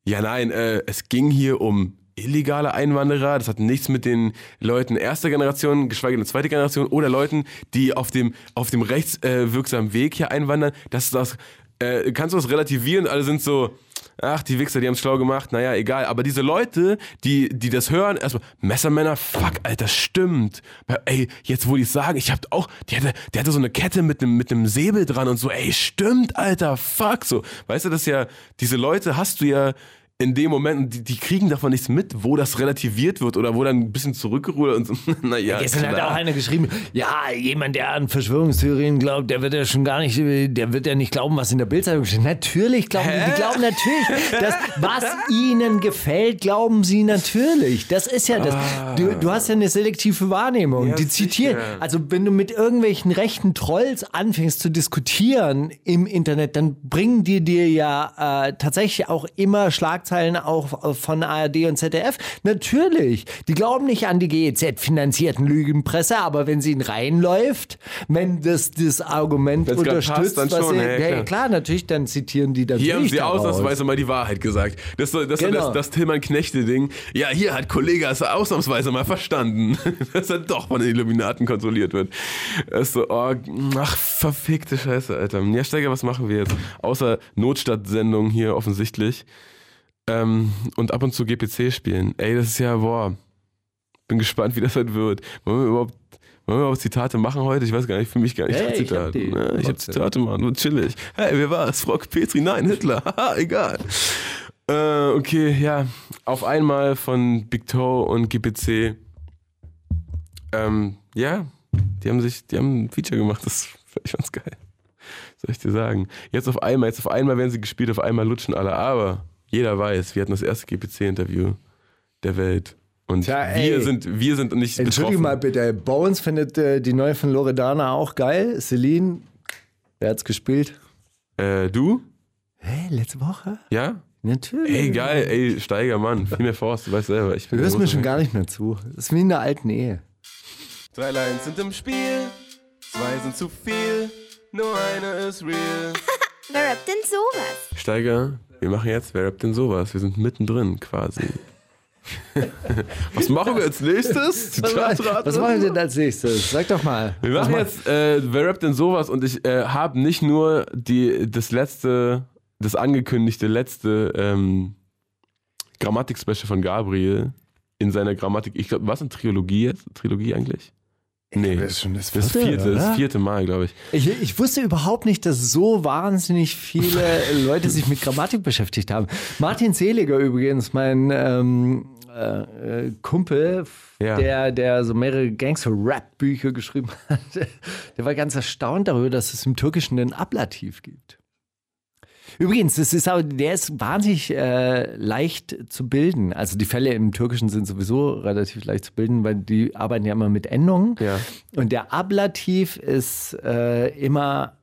ja nein, äh, es ging hier um illegale Einwanderer, das hat nichts mit den Leuten erster Generation, geschweige denn zweite Generation oder Leuten, die auf dem, auf dem rechtswirksamen Weg hier einwandern, das das, äh, kannst du das relativieren, alle sind so, ach, die Wichser, die haben es schlau gemacht, naja, egal. Aber diese Leute, die, die das hören, erstmal, Messermänner, fuck, Alter, stimmt. Ey, jetzt wo die sagen, ich hab auch, die hatte, der hatte so eine Kette mit einem mit Säbel dran und so, ey, stimmt, Alter, fuck, so. Weißt du, das ja, diese Leute hast du ja in dem Moment, die, die kriegen davon nichts mit, wo das relativiert wird oder wo dann ein bisschen zurückgerudert und so, naja. Gestern hat auch einer geschrieben, ja, jemand, der an Verschwörungstheorien glaubt, der wird ja schon gar nicht, der wird ja nicht glauben, was in der Bildzeitung steht. Natürlich glauben die, die glauben natürlich, dass was ihnen gefällt, glauben sie natürlich. Das ist ja das. Du, du hast ja eine selektive Wahrnehmung. Ja, die zitieren. sicher. Also wenn du mit irgendwelchen rechten Trolls anfängst zu diskutieren im Internet, dann bringen die dir ja äh, tatsächlich auch immer Schlagzeilen auch von ARD und ZDF. Natürlich. Die glauben nicht an die GEZ-finanzierten Lügenpresse, aber wenn sie in reinläuft, wenn das das Argument Wenn's unterstützt, passt, dann schon, sie, ja, ja, klar. klar. natürlich, dann zitieren die dann Hier haben sie ausnahmsweise mal die Wahrheit gesagt. Das das, Genau. das, das Tillmann Knechte-Ding. Ja, hier hat Kollege es ausnahmsweise mal verstanden, dass er doch von den Illuminaten kontrolliert wird. Das ist so, oh, ach, verfickte Scheiße, Alter. Ja, Steiger, was machen wir jetzt? Außer Notstadtsendung hier offensichtlich. Ähm, und ab und zu GPC spielen. Ey, das ist ja, boah. Bin gespannt, wie das heute wird. Wollen wir überhaupt, wollen wir überhaupt Zitate machen heute? Ich weiß gar nicht, für mich gar nicht ja, ich hab. Ne? Ich hab Trotzdem. Zitate, Mann, nur chillig. Hey, wer war's? Frau Petri? Nein, Hitler. Haha, egal. Äh, okay, ja. Auf einmal von Big Toe und GPC. Ähm, ja, die haben sich, die haben ein Feature gemacht, das ich fand's geil. Was soll ich dir sagen? Jetzt auf einmal, jetzt auf einmal werden sie gespielt, auf einmal lutschen alle, aber jeder weiß, wir hatten das erste GPC-Interview der Welt. Und Tja, ey. wir sind, wir sind nicht Entschuldige betroffen. mal bitte, Bones findet äh, die neue von Loredana auch geil. Celine, wer hat's gespielt? Äh, du? Hey, letzte Woche? Ja? Natürlich. Ey, geil, ey, Steiger, Mann, viel mehr Forst, du weißt selber. Ich bin Du hörst mir schon gar nicht mehr zu. Das ist wie in der alten Ehe. Drei Lines sind im Spiel, zwei sind zu viel, nur eine ist real. Wer rappt denn sowas? Steiger, wir machen jetzt, wer rappt denn sowas? Wir sind mittendrin quasi. Was machen wir als nächstes? Was, was machen wir denn als nächstes? Sag doch mal. Wir machen jetzt, äh, wer rappt denn sowas? Und ich äh, habe nicht nur die, das letzte, das angekündigte letzte ähm, Grammatik-Special von Gabriel in seiner Grammatik, ich glaube, was eine Trilogie jetzt? Trilogie eigentlich? Nee, das ist schon das das vierte, vierte, das vierte Mal, glaube ich. Ich, ich wusste überhaupt nicht, dass so wahnsinnig viele Leute sich mit Grammatik beschäftigt haben. Martin Seliger übrigens, mein ähm, äh, äh, Kumpel, Ja. der, der so mehrere Gangster-Rap-Bücher geschrieben hat, der war ganz erstaunt darüber, dass es im Türkischen einen Ablativ gibt. Übrigens, das ist auch, der ist wahnsinnig äh, leicht zu bilden. Also die Fälle im Türkischen sind sowieso relativ leicht zu bilden, weil die arbeiten ja immer mit Endungen. Ja. Und der Ablativ ist äh, immer,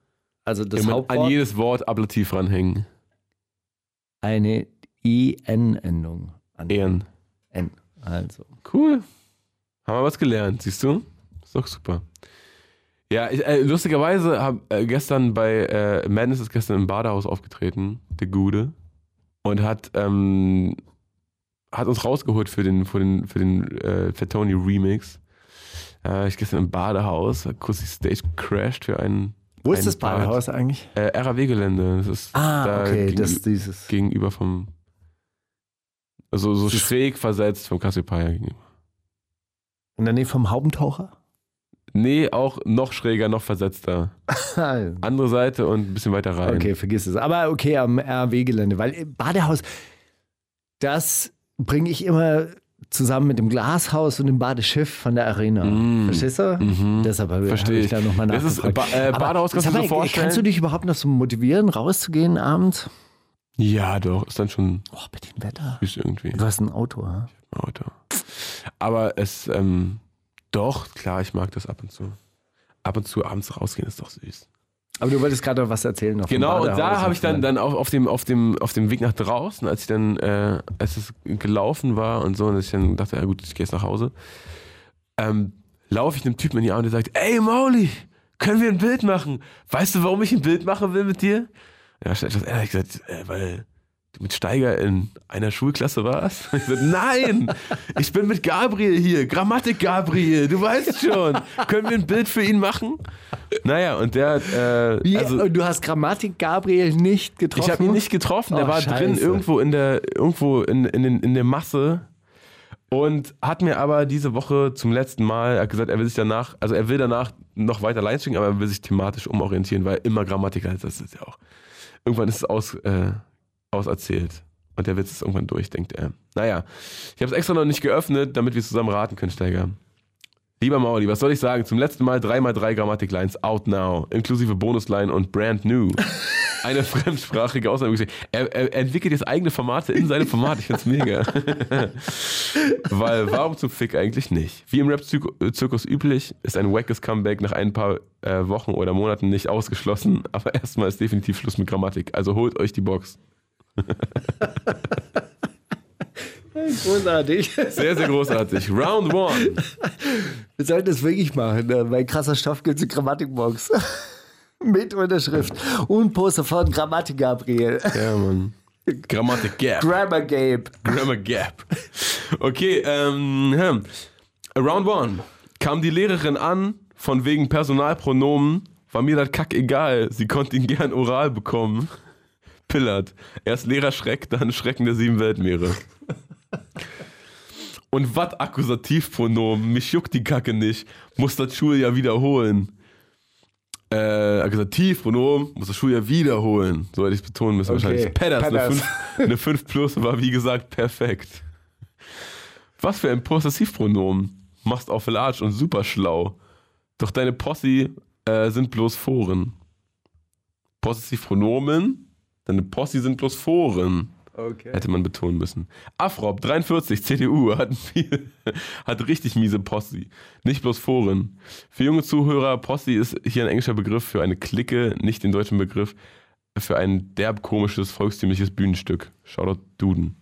also das Immer Hauptwort, an jedes Wort Ablativ ranhängen. eine IN-Endung. Ehren. N. Also. Cool. Haben wir was gelernt, siehst du? Ist doch super. Ja, ich, äh, lustigerweise habe äh, gestern bei äh, Madness ist gestern im Badehaus aufgetreten, der Gude, und hat ähm, hat uns rausgeholt für den für den für den äh, Fatoni Remix. Äh, ich gestern im Badehaus, kurz die Stage crashed für einen. Wo ist das. Badehaus eigentlich? Äh, RAW-Gelände. Das ist Ah, da okay, gegenü- das dieses. gegenüber vom also so schräg versetzt vom Cassiopeia gegenüber. In der Nähe vom Haubentaucher? Nee, auch noch schräger, noch versetzter. Andere Seite und ein bisschen weiter rein. Okay, vergiss es. Aber okay, am RW-Gelände, weil äh, Badehaus, das bringe ich immer zusammen mit dem Glashaus und dem Badeschiff von der Arena. Verstehst du? Deshalb habe Mm. Ich ich. da nochmal Das ist, nachgefragt. Ba- äh, Badehaus kannst du dir so vorstellen? Kannst du dich überhaupt noch so motivieren, rauszugehen abends? Ja, doch, ist dann schon Oh, bei dem Wetter. süß irgendwie. Du hast ein Auto, ha? Auto. Aber es, ähm, doch, klar, ich mag das ab und zu. Ab und zu abends rausgehen ist doch süß. Aber du wolltest gerade noch was erzählen. Noch Genau, und da habe ich dann, dann auch auf dem, auf, dem, auf dem Weg nach draußen, als ich dann, äh, als es gelaufen war und so, und ich dann dachte, ja gut, ich gehe jetzt nach Hause, ähm, laufe ich einem Typen in die Arme, der sagt, ey Mauli, können wir ein Bild machen? Weißt du, warum ich ein Bild machen will mit dir? Ja, ich etwas ehrlich gesagt, äh, weil mit Steiger in einer Schulklasse warst? Ich sagte, nein, ich bin mit Gabriel hier, Grammatik Gabriel, du weißt schon. Können wir ein Bild für ihn machen? Naja, und der, äh, Wie, also, du hast Grammatik Gabriel nicht getroffen? ich habe ihn nicht getroffen, der Oh, war drin scheiße. irgendwo in der irgendwo in, in, den, in der Masse und hat mir aber diese Woche zum letzten Mal gesagt, er will sich danach, also er will danach noch weiter Lines schicken, aber er will sich thematisch umorientieren, weil immer Grammatiker, das ist ja auch. Irgendwann ist es aus, äh, auserzählt. Und der Witz ist irgendwann durch, denkt er. Naja, ich habe es extra noch nicht geöffnet, damit wir zusammen raten können, Steiger. Lieber Mauli, was soll ich sagen? Zum letzten Mal 3x3 Grammatik-Lines out now, inklusive Bonusline und brand new. Eine fremdsprachige Ausnahmegeschichte. Er, er, entwickelt jetzt eigene Formate in seinem Format. Ich find's mega. Weil warum zum Fick eigentlich nicht? Wie im Rap-Zirkus üblich ist ein wackes Comeback nach ein paar äh, Wochen oder Monaten nicht ausgeschlossen. Aber erstmal ist definitiv Schluss mit Grammatik. Also holt euch die Box. Großartig. Sehr, sehr großartig. Round one. Wir sollten das wirklich machen. Ne? Bei krasser Stoff gibt es eine Grammatikbox. Mit Unterschrift. Und Poster von Grammatik Gabriel. Ja, Mann. Grammatik Gap. Grammar Gabe. Grammar Gap. Okay, ähm, hm. Round one. Kam die Lehrerin an, von wegen Personalpronomen, war mir das Kack egal. Sie konnte ihn gern oral bekommen. Pillard. Erst Lehrerschreck, dann Schrecken der sieben Weltmeere. Und wat Akkusativpronomen? Mich juckt die Kacke nicht. Muss das Schuljahr wiederholen. Äh, Akkusativpronomen muss das Schuljahr wiederholen. So hätte ich es betonen müssen Okay. wahrscheinlich. Pedders, eine Pedders. 5, eine 5 plus war wie gesagt perfekt. Was für ein Possessivpronomen. Machst auf Large und super schlau. Doch deine Posse äh, sind bloß Foren. Possessivpronomen, deine Posse sind bloß Foren. Okay. Hätte man betonen müssen. Afrop, 43, CDU, hat, viel, hat richtig miese Posse. Nicht bloß Foren. Für junge Zuhörer, Posse ist hier ein englischer Begriff für eine Clique, nicht den deutschen Begriff für ein derb komisches, volkstümliches Bühnenstück. Shoutout Duden.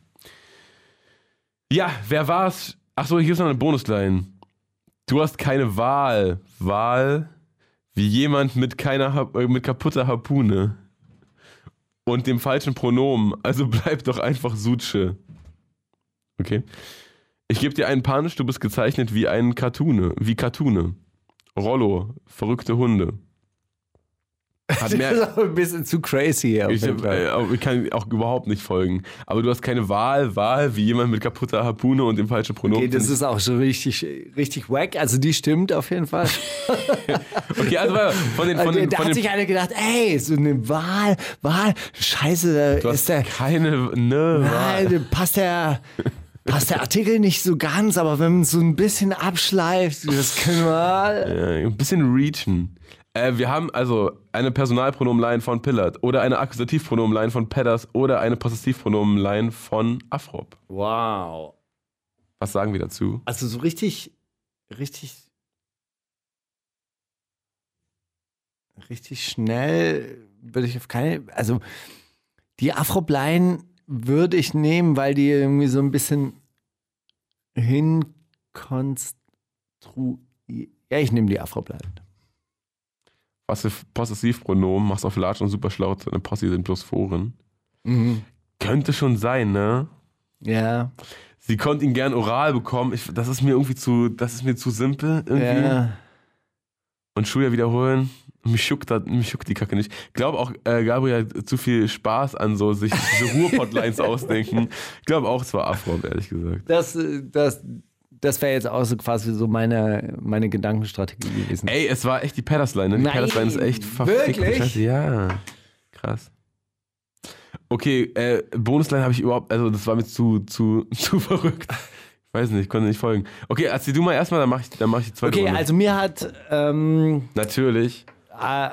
Ja, wer war's? Achso, hier ist noch eine Bonusline. Du hast keine Wahl. Wahl wie jemand mit keiner äh, mit kaputter Harpune und dem falschen Pronomen. Also bleib doch einfach Sutsche. Okay. Ich gebe dir einen Punch, du bist gezeichnet wie ein Cartoone, wie Cartoone. Rollo, verrückte Hunde. Hat Das ist mehr, auch ein bisschen zu crazy auf ich, Fall. äh, ich kann auch überhaupt nicht folgen. Aber du hast keine Wahl, Wahl wie jemand mit kaputter Harpune und dem falschen Pronomen. Okay, das ist auch schon richtig, richtig wack. Also die stimmt auf jeden Fall. okay, also von den, von den, da von hat den sich einer gedacht, ey, so eine Wahl, Wahl, scheiße, du da hast ist der, keine ne, Wahl. Nein, passt der, passt der Artikel nicht so ganz, aber wenn man so ein bisschen abschleift, das können wir. Äh, ein bisschen reachen. Äh, wir haben also eine Personalpronomenline von Pillard oder eine Akkusativpronomenline von Pedders oder eine Possessivpronomenline von Afrop. Wow. Was sagen wir dazu? Also so richtig, richtig, richtig schnell würde ich auf keine, also die Afro-Line würde ich nehmen, weil die irgendwie so ein bisschen hinkonstru... Ja, ich nehme die Afro-Line. Was für Possessivpronomen machst auf Large und super schlau, deine Posse sind bloß Foren. Könnte schon sein, ne? Ja, Sie konnte ihn gern oral bekommen. Ich, das ist mir irgendwie zu, das ist mir zu simpel irgendwie. ja. Und Schuljahr wiederholen. Mich das, mich juckt die Kacke nicht. Ich glaube auch, äh, Gabriel hat zu viel Spaß an so sich diese Ruhrpott-Lines ausdenken. Ich glaube auch, es war Afro, ehrlich gesagt. Das, das, das wäre jetzt auch so quasi so meine, meine Gedankenstrategie gewesen. Ey, es war echt die Pedders-Line, ne? Die Pedders-Line ist echt verfickt. wirklich? Scheiße. Ja, krass. Okay, äh, Bonusline habe ich überhaupt, also das war mir zu, zu, zu verrückt. Ich weiß nicht, konnte nicht folgen. Okay, erzähl du mal erstmal, dann mach ich, dann mach ich die zweite Okay, Runde. also mir hat ähm, Natürlich.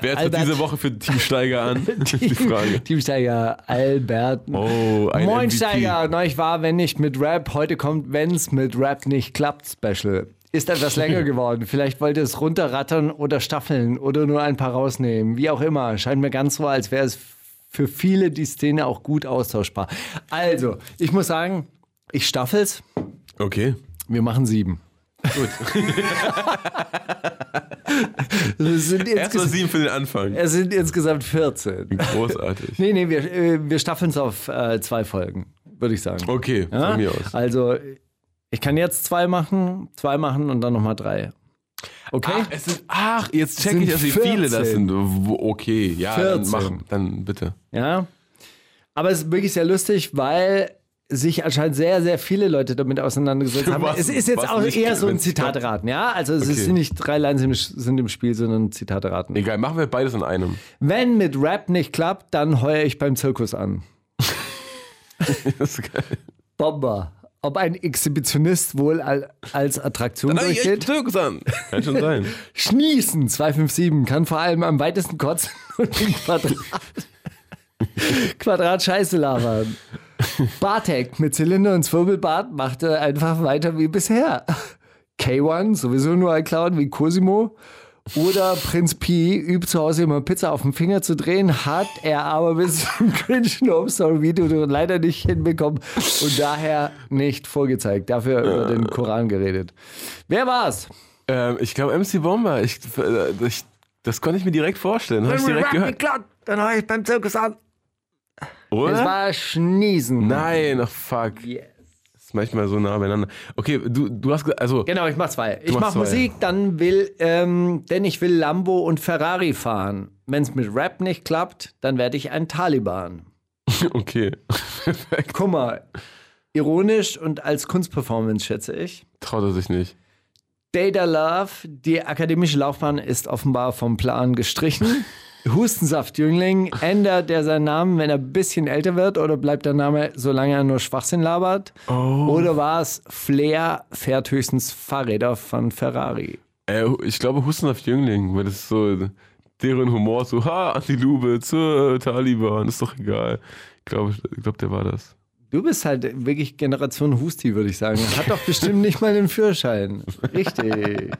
Wer tritt diese Woche für Team Steiger an? Ist die Frage. Teamsteiger Albert. Oh, ein Moin MVP. Steiger, neulich war, wenn nicht mit Rap, heute kommt, wenn's mit Rap nicht klappt, Special. Ist etwas länger geworden. Vielleicht wollte es runterrattern oder staffeln oder nur ein paar rausnehmen. Wie auch immer. Scheint mir ganz so, als wäre es für viele die Szene auch gut austauschbar. Also, ich muss sagen, ich staffel's. Okay. Wir machen sieben. Gut. Es sind, Erstmal insges sieben für den Anfang. es sind insgesamt 14. Großartig. Nee, nee, wir, äh, wir staffeln es auf äh, zwei Folgen, würde ich sagen. Okay, Ja? von mir aus. Also, ich kann jetzt zwei machen, zwei machen und dann nochmal drei. Okay? Ach, es sind, ach jetzt check ich, erst, wie viele das 14. sind. Okay, ja, dann 14. mach, dann bitte. Ja. Aber es ist wirklich sehr lustig, weil sich anscheinend sehr, sehr viele Leute damit auseinandergesetzt haben. Was- es ist jetzt auch eher so ein. Zitateraten, ja? Also es Okay. sind nicht drei Lines im, sind im Spiel, sondern Zitateraten. Egal, machen wir beides in einem. Wenn mit Rap nicht klappt, dann heuer ich beim Zirkus an. Das ist geil. Bomber. Ob ein Exhibitionist wohl al- als Attraktion Dann hab ich echt durchgeht? Zirkus an. Kann schon sein. Schniesen 257 kann vor allem am weitesten kotzen und im Quadrat, Quadrat Scheiße labern. Bartek mit Zylinder und Zwirbelbart machte einfach weiter wie bisher. K1 sowieso nur ein Clown wie Cosimo. Oder Prinz Pi übt zu Hause immer Pizza auf den Finger zu drehen, hat er aber bis zum Cringe Home Story Video leider nicht hinbekommen und daher nicht vorgezeigt. Dafür über den Koran geredet. Wer war's? Ähm, ich glaube MC Bomber. Ich, äh, ich, das konnte ich mir direkt vorstellen. Habe ich direkt gehört. klappt, dann hau ich beim Zirkus an. Es Oder? war Schniesen. Nein, ach fuck. Yes. Das ist manchmal so nah beieinander. Okay, du, du hast gesagt, also Genau, ich mach zwei. Ich mach zwei. Musik, dann will, ähm, denn ich will Lambo und Ferrari fahren. Wenn es mit Rap nicht klappt, dann werde ich ein Taliban. okay. Guck mal, ironisch und als Kunstperformance schätze ich. Traut er sich nicht. Data Love, die akademische Laufbahn ist offenbar vom Plan gestrichen. Hustensaft-Jüngling, ändert er seinen Namen, wenn er ein bisschen älter wird oder bleibt der Name, solange er nur Schwachsinn labert? Oder war es Flair, fährt höchstens Fahrräder von Ferrari? Äh, ich glaube Hustenhaft Jüngling, weil das ist so deren Humor so, ha, Antilube zur Taliban, ist doch egal. Ich glaube, ich glaub, der war das. Du bist halt wirklich Generation Husti, würde ich sagen. Hat doch bestimmt nicht mal den Führerschein. Richtig.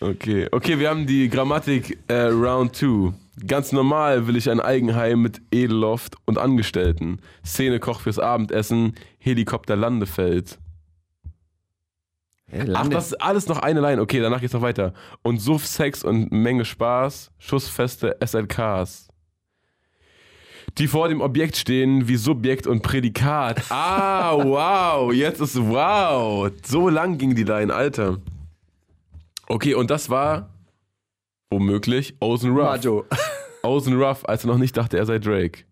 Okay, okay, wir haben die Grammatik äh, Round 2. Ganz normal will ich ein Eigenheim mit Edelloft und Angestellten. Szene Koch fürs Abendessen, Helikopter Landefeld. Ach, das ist alles noch eine Line. Okay, danach geht's noch weiter. Und Suff, Sex und Menge Spaß, schussfeste SLKs. Die vor dem Objekt stehen wie Subjekt und Prädikat. Ah, wow, jetzt ist wow. So lang ging die Line, Alter. Okay, und das war womöglich Ozen Ruff. Majo. Ozen Ruff, als er noch nicht dachte, er sei Drake.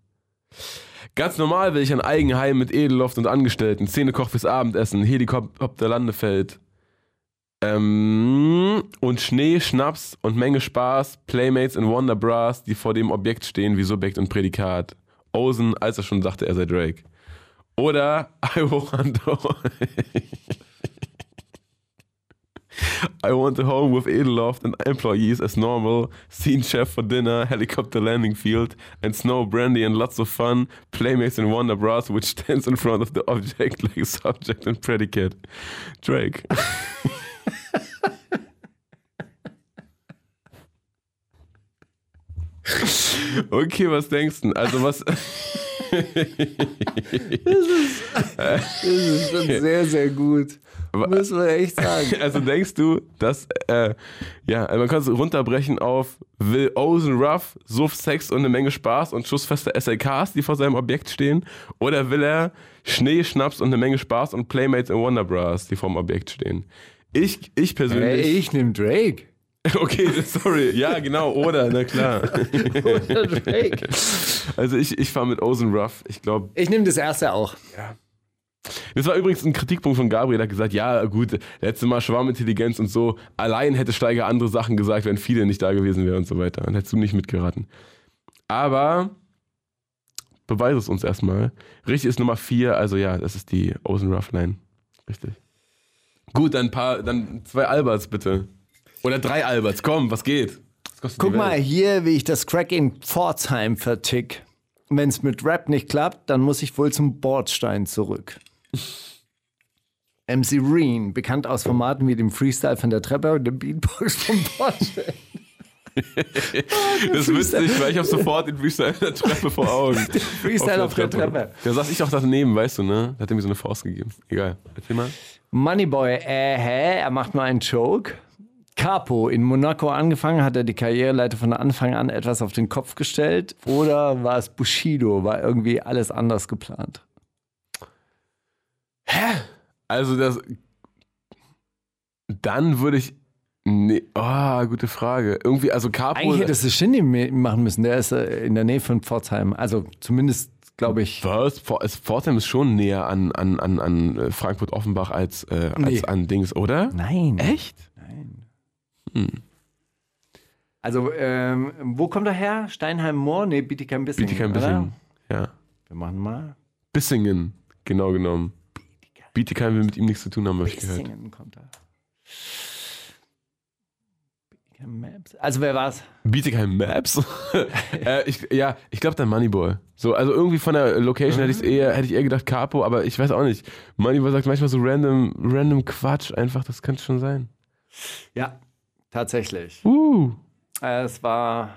Ganz normal will ich ein Eigenheim mit Edelloft und Angestellten, Szenekoch fürs Abendessen, Helikopter Landefeld. Ähm, und Schnee, Schnaps und Menge Spaß, Playmates in Wonder Bras, die vor dem Objekt stehen wie Subjekt und Prädikat. Ozen, als er schon dachte, er sei Drake. Oder I want I want a home with Edelloft and employees as normal, scene chef for dinner, helicopter landing field, and snow brandy and lots of fun, playmates in Wonder Bras which stands in front of the object like subject and predicate. Drake. Okay, was denkst du? Also was... Das ist schon sehr, sehr gut. Muss man echt sagen. Also denkst du, dass, äh, ja, also man kann es runterbrechen auf will Ozen Ruff, Suff, Sex und eine Menge Spaß und schussfeste SLKs, die vor seinem Objekt stehen? Oder will er Schnee, Schnaps und eine Menge Spaß und Playmates in Wonder Bras, die vor dem Objekt stehen? Ich, ich persönlich. Hey, ich nehme Drake. Okay, sorry. Ja, genau. Oder, na klar. Oder Drake. Also ich, ich fahre mit Ozen Ruff. Ich glaube, Ich nehme das erste auch. Das war übrigens ein Kritikpunkt von Gabriel, der hat gesagt, ja gut, letztes Mal Schwarmintelligenz und so, allein hätte Steiger andere Sachen gesagt, wenn viele nicht da gewesen wären und so weiter. Dann hättest du nicht mitgeraten. Aber beweise es uns erstmal. Richtig ist Nummer 4, also ja, das ist die Ozen Rough Line. Richtig. Gut, dann ein paar, dann zwei Alberts bitte. Oder drei Alberts, komm, was geht? Was Guck mal hier, wie ich das Crack in Pforzheim vertick. Wenn es mit Rap nicht klappt, dann muss ich wohl zum Bordstein zurück. MC Reen, bekannt aus Formaten wie dem Freestyle von der Treppe und dem Beatbox vom Bordstein. Das wüsste ich, weil ich habe sofort den Freestyle in der Treppe vor Augen. Freestyle auf der Treppe. Da saß ich auch daneben, weißt du, ne? Da hat er mir so eine Faust gegeben. Egal. Erzähl mal. Moneyboy, äh, hä? Er macht nur einen Joke. Capo, in Monaco angefangen, hat er die Karriereleiter von Anfang an etwas auf den Kopf gestellt? Oder war es Bushido? War irgendwie alles anders geplant? Also das. Dann würde ich. Nee, oh, gute Frage. Irgendwie, also Capo. Eigentlich hätte es der Shindy machen müssen. Der ist äh, in der Nähe von Pforzheim. Also zumindest, glaube ich. Was? Es- Pforzheim ist schon näher an, an, an, an äh, Frankfurt-Offenbach als, äh, als Nee. an Dings, oder? Nein. Echt? Also, ähm, wo kommt er her? Steinheim-Moor? Nee, Bietigheim Bissingen. Bietigheim oder? Bissingen. Ja. Wir machen mal. Bissingen, genau genommen. Bietigheim will mit ihm nichts zu tun haben, habe ich gehört. Bissingen kommt er. Bietigheim Maps. Also, wer war's? Bietigheim Maps? äh, ich, ja, ich glaube dann Moneyboy. So, also irgendwie von der Location hätte, ich's eher, hätte ich eher gedacht Capo, aber ich weiß auch nicht. Moneyboy sagt manchmal so random, random Quatsch einfach, das könnte schon sein. Ja, tatsächlich. Uh. Äh, Es war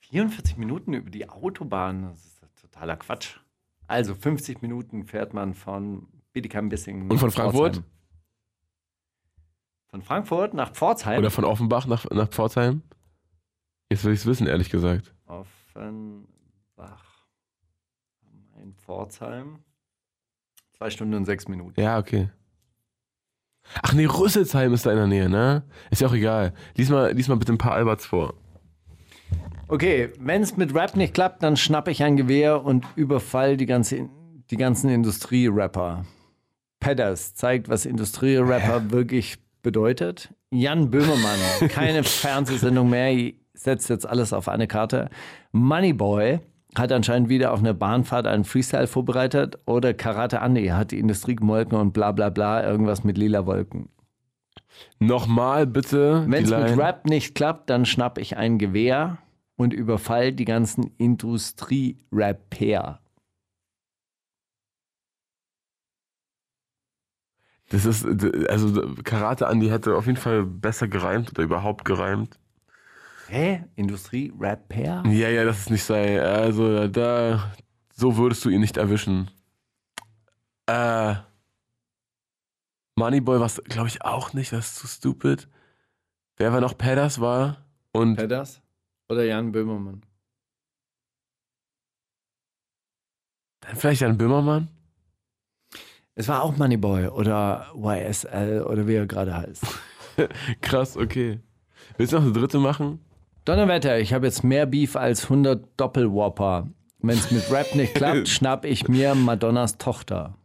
44 Minuten über die Autobahn. Das ist totaler Quatsch. Also 50 Minuten fährt man von Bietigheim-Bissingen. Und von Frankfurt? Pforzheim. Von Frankfurt nach Pforzheim. Oder von Offenbach nach, nach Pforzheim? Jetzt will ich es wissen, ehrlich gesagt. Offenbach. In Pforzheim. Zwei Stunden und sechs Minuten. Ja, okay. Ach nee, Rüsselsheim ist da in der Nähe, ne? Ist ja auch egal. Lies mal, lies mal bitte ein paar Alberts vor. Okay, wenn es mit Rap nicht klappt, dann schnapp ich ein Gewehr und überfall die, ganze, die ganzen Industrierapper. Pedders zeigt, was Industrierapper wirklich bedeutet. Jan Böhmermann, keine Fernsehsendung mehr, setzt jetzt alles auf eine Karte. Moneyboy hat anscheinend wieder auf einer Bahnfahrt einen Freestyle vorbereitet. Oder Karate Andy hat die Industrie gemolken und bla bla bla, irgendwas mit lila Wolken. Nochmal bitte. Wenn es mit. Rap nicht klappt, dann schnapp ich ein Gewehr und überfall die ganzen Industrie-Rapper. Das ist, also Karate Andi hätte auf jeden Fall besser gereimt oder überhaupt gereimt. Hä? Industrie-Rapper? Ja, ja, das ist nicht sei. Also da, so würdest du ihn nicht erwischen. Äh, Moneyboy war glaube ich auch nicht, das ist zu stupid. Wer war noch Pedders war und Pedders? Oder Jan Böhmermann? dann vielleicht Jan Böhmermann? Es war auch Moneyboy oder YSL oder wie er gerade heißt. Krass, okay. Willst du noch eine dritte machen? Donnerwetter, ich habe jetzt mehr Beef als 100 Doppelwhopper. Wenn es mit Rap nicht klappt, schnapp ich mir Madonnas Tochter.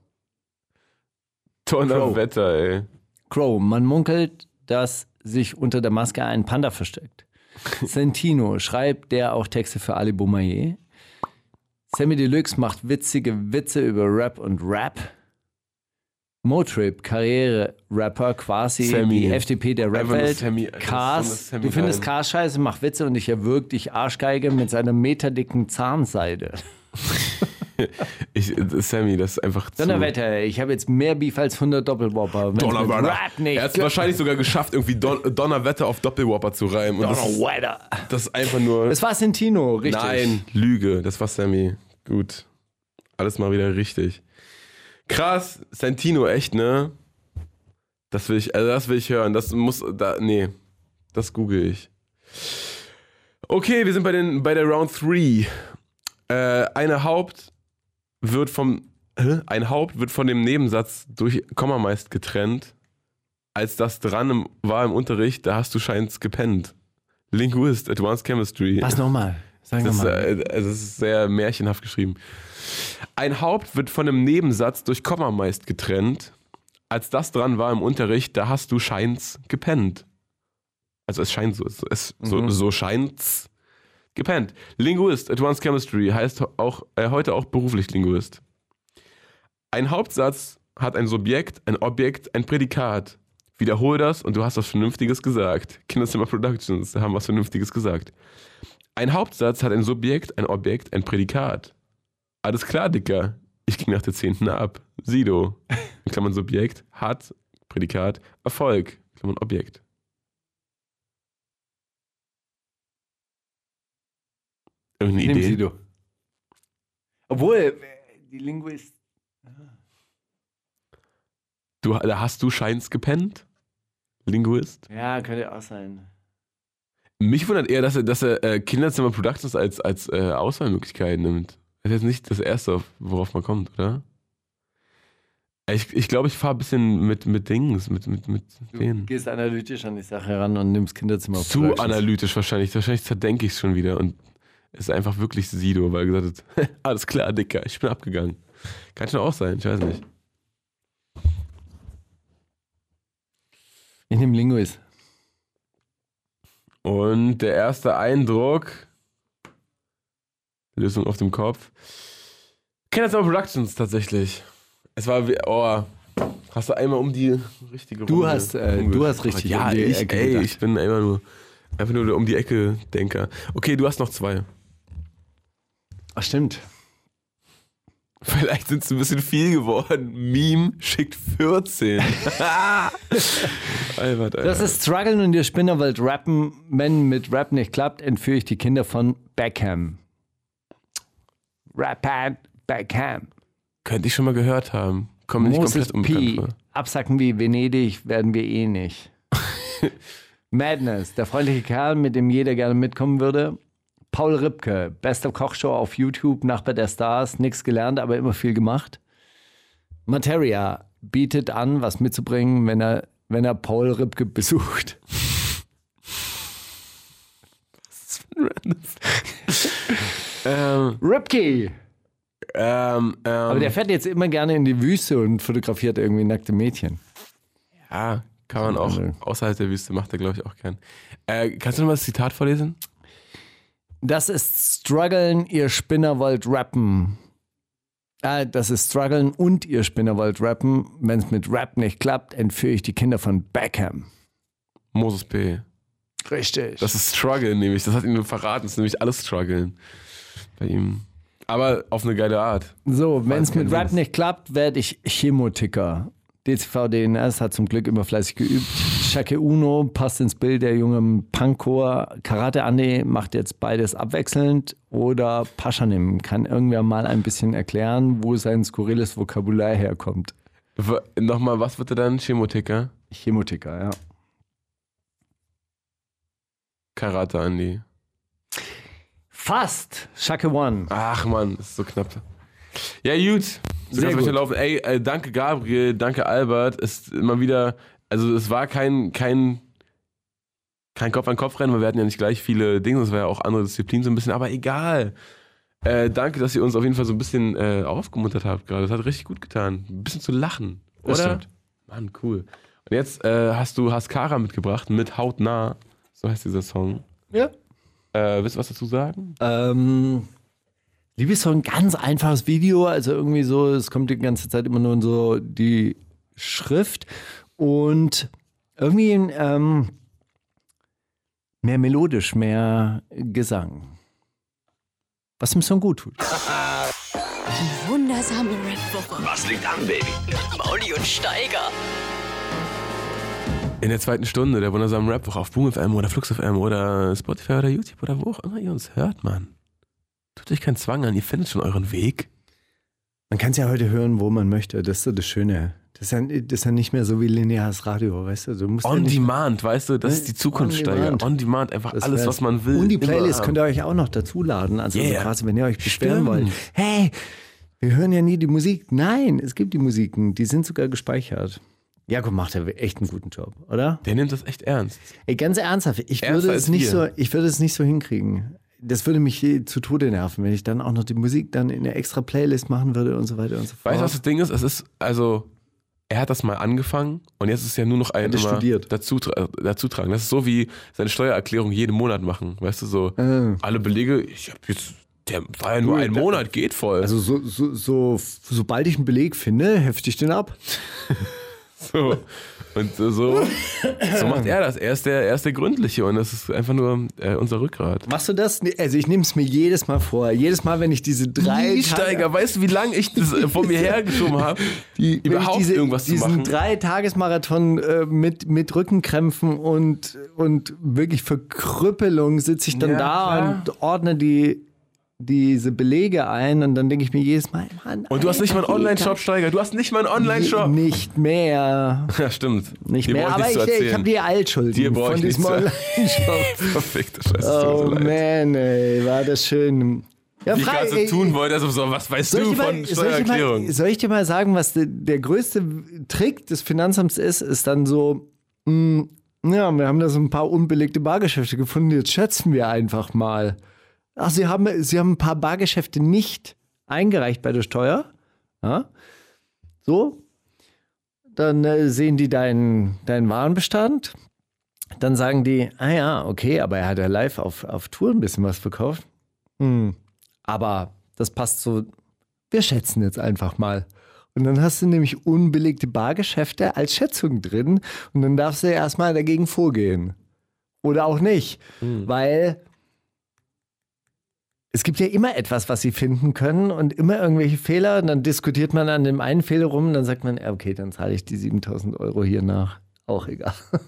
Donnerwetter, ey. Crow, man munkelt, dass sich unter der Maske ein Panda versteckt. Sentino schreibt der auch Texte für Ali Boumaier. Sammy Deluxe macht witzige Witze über Rap und Rap. Motrip, Karriere-Rapper, quasi Sammy. die FDP der Rapwelt. Cars, du findest. Cars scheiße, mach Witze und ich erwürg dich Arschgeige mit seiner meterdicken Zahnseide. Ich, Sammy, das ist einfach zu... Donnerwetter, ich habe jetzt mehr Beef als 100 Doppelwopper. Donnerwetter. Er hat es wahrscheinlich sogar geschafft, irgendwie Don Donnerwetter auf Doppelwhopper zu reimen. Und das, Donnerwetter. das ist einfach nur... Das war Sentino, richtig. Nein, Lüge. Das war Sammy. Gut. Alles mal wieder richtig. Krass, Santino, echt, ne? Das will ich, also das will ich hören. Das muss, da, nee. Das google ich. Okay, wir sind bei, den, bei der Round 3. Äh, eine Haupt wird vom, hä? ein Haupt wird von dem Nebensatz durch Komma meist getrennt. Als das dran im, war im Unterricht, da hast du scheins gepennt. Linguist, Advanced Chemistry. Was nochmal? Sag Das ist, nochmal. äh, also es ist sehr märchenhaft geschrieben. Ein Haupt wird von einem Nebensatz durch Komma meist getrennt. Als das dran war im Unterricht, da hast du scheins gepennt. Also es scheint so, es, so, so scheint's gepennt. Linguist, Advanced Chemistry heißt auch äh, heute auch beruflich Linguist. Ein Hauptsatz hat ein Subjekt, ein Objekt, ein Prädikat. Wiederhole das und du hast was Vernünftiges gesagt. Kinderzimmer Productions haben was Vernünftiges gesagt. Ein Hauptsatz hat ein Subjekt, ein Objekt, ein Prädikat. Alles klar, Dicker. Ich ging nach der 10. ab. Sido. In Klammern Subjekt, hat, Prädikat, Erfolg. In Klammern Objekt. Irgendeine Idee? Sido. Obwohl, die Linguist. Du, da hast du Scheins gepennt? Linguist? Ja, könnte auch sein. Mich wundert eher, dass er, dass er äh, Kinderzimmer Productions als, als äh, Auswahlmöglichkeit nimmt. Das ist jetzt nicht das Erste, worauf man kommt, oder? Ich glaube, ich, glaub, ich fahre ein bisschen mit, mit Dings, mit, mit, mit Du denen. gehst analytisch an die Sache ran und nimmst Kinderzimmer. Zu analytisch wahrscheinlich. Wahrscheinlich zerdenke ich es schon wieder und es ist einfach wirklich Sido, weil er gesagt hat, alles klar, Dicker, ich bin abgegangen. Kann schon auch sein, ich weiß nicht. Ich nehme Linguist. Und der erste Eindruck, Lösung auf dem Kopf, Kinderzimmer Productions tatsächlich. Es war, wie, oh, hast du einmal um die richtige Du Runde hast, äh, du hast richtig ja, um die ich, Ecke ey, gedacht. ich bin einfach nur, einfach nur um die Ecke Denker. Okay, du hast noch zwei. Ach, stimmt. Vielleicht sind es ein bisschen viel geworden. Meme schickt 14. Albert, Alter. Das ist Struggeln und ihr Spinner wollt rappen. Wenn mit Rap nicht klappt, entführe ich die Kinder von Beckham. Rapper Beckham. Könnte ich schon mal gehört haben. Komm mir nicht komplett unbekannt vor. Absacken wie Venedig werden wir eh nicht. Madness, der freundliche Kerl, mit dem jeder gerne mitkommen würde. Paul Ripke, beste Kochshow auf YouTube, Nachbar der Stars, nichts gelernt, aber immer viel gemacht. Materia bietet an, was mitzubringen, wenn er, wenn er Paul Ripke besucht. Ähm, Ripke! ähm, ähm, Aber der fährt jetzt immer gerne in die Wüste und fotografiert irgendwie nackte Mädchen. ja, kann man auch Also- außerhalb der Wüste, macht er, glaube ich, auch gern. Äh, kannst du noch mal das Zitat vorlesen? Das ist Struggeln, ihr Spinner wollt rappen. Ah, das ist Struggeln und ihr Spinner wollt rappen. Wenn es mit Rap nicht klappt, entführe ich die Kinder von Beckham. Moses P. Richtig. Das ist Struggle, nämlich. Das hat ihn nur verraten. Das ist nämlich alles Struggeln bei ihm. Aber auf eine geile Art. so, wenn es mit Rap nicht klappt, werde ich Chemoticker. DCV DNS hat zum Glück immer fleißig geübt. Shake Uno passt ins Bild der jungen Punkchor. Karate Ande macht jetzt beides abwechselnd. Oder Paschanim kann irgendwer mal ein bisschen erklären, wo sein skurriles Vokabular herkommt. W Nochmal, was wird er dann? Chemotiker? Chemotiker, ja. Karate Andi. Fast. Shake One. Ach man, ist so knapp. Ja, gut. Du Sehr gut. weiterlaufen. Ey, äh, danke Gabriel, danke Albert. Ist immer wieder, also es war kein, kein, kein Kopf-an-Kopf-Rennen, weil wir hatten ja nicht gleich viele Dinge, es war ja auch andere Disziplinen so ein bisschen, aber egal. Äh, danke, dass ihr uns auf jeden Fall so ein bisschen äh, aufgemuntert habt gerade. Das hat richtig gut getan. Ein bisschen zu lachen, oder? Stimmt. Mann, cool. Und jetzt äh, hast du Haskara mitgebracht mit Hautnah. So heißt dieser Song. Ja. Äh, willst du was dazu sagen? Ähm, Liebe ist so ein ganz einfaches Video, also irgendwie so, es kommt die ganze Zeit immer nur so die Schrift und irgendwie ähm, mehr melodisch, mehr Gesang. Was dem Song gut tut. Wundersame Rap-Woche. Was liegt an, Baby? Mauli und Steiger. In der zweiten Stunde der wundersamen Rap-Woche auf Boom FM oder Flux FM oder Spotify oder YouTube oder wo auch immer ihr uns hört, Mann. Tut euch keinen Zwang an, ihr findet schon euren Weg. Man kann es ja heute hören, wo man möchte. Das ist so das Schöne. Das ist ja, das ist ja nicht mehr so wie lineares Radio, weißt du? Du musst ja On nicht Demand, weißt du, das ist die Zukunft, On Steiger. Demand. On Demand, einfach Das alles, was man will. Und die Playlist könnt ihr euch auch noch dazu laden. Also Yeah. quasi, wenn ihr euch beschweren Stimmt. wollt. Hey, wir hören ja nie die Musik. Nein, es gibt die Musiken. Die sind sogar gespeichert. Jakob macht ja echt einen guten Job, oder? Der nimmt das echt ernst. Ey, ganz ernsthaft, ich Ernster würde es nicht wir. so, ich würde es nicht so hinkriegen. Das würde mich zu Tode nerven, wenn ich dann auch noch die Musik dann in eine extra Playlist machen würde und so weiter und so fort. Weißt du, was das Ding ist? Es ist, also, er hat das mal angefangen und jetzt ist es ja nur noch ein er immer studiert. dazu, dazu tragen. Das ist so wie seine Steuererklärung jeden Monat machen. Weißt du, so Äh. alle Belege, ich habe jetzt Der war ja nur ein Monat, geht voll. Also so, so, so, sobald ich einen Beleg finde, hefte ich den ab. So. Und so, so macht er das. Er ist der, er ist der Gründliche und das ist einfach nur äh, unser Rückgrat. Machst du das? Also ich nehme es mir jedes Mal vor. Jedes Mal, wenn ich diese drei Nie Steiger, weißt du, wie lange ich das äh, von mir hergeschoben habe, die, überhaupt diese, irgendwas zu diesen machen? drei Tagesmarathon äh, mit, mit Rückenkrämpfen und, und wirklich Verkrüppelung sitze ich dann Ja, da klar. und ordne die, diese Belege ein und dann denke ich mir jedes Mal, Mann, Und du hast nicht mal einen Online-Shop, Steiger. Du hast nicht mal einen Online-Shop. Nicht mehr. Ja, stimmt. Nicht Dir mehr. Aber ich, ich habe die Altschulden Dir von ich diesem Online-Shop. Verfickte Scheiße. Oh so man, ey, war das schön. Ja, Wie ich frei- gerade so tun wollte, also so, was weißt du ich, von mal, soll, ich dir Steuererklärung? mal, soll ich dir mal sagen, was de, der größte Trick des Finanzamts ist? Ist dann so, mh, ja, wir haben da so ein paar unbelegte Bargeschäfte gefunden, jetzt schätzen wir einfach mal. Ach, Sie haben, Sie haben ein paar Bargeschäfte nicht eingereicht bei der Steuer. Ja? So. Dann äh, sehen die deinen, deinen Warenbestand. Dann sagen die, ah ja, okay, aber er hat ja live auf, auf Tour ein bisschen was verkauft. Hm. Aber das passt so. Wir schätzen jetzt einfach mal. Und dann hast du nämlich unbelegte Bargeschäfte als Schätzung drin und dann darfst du erstmal dagegen vorgehen. Oder auch nicht. Weil es gibt ja immer etwas, was sie finden können und immer irgendwelche Fehler. Und dann diskutiert man an dem einen Fehler rum und dann sagt man, ja, okay, dann zahle ich die 7000 Euro hier nach. Auch egal.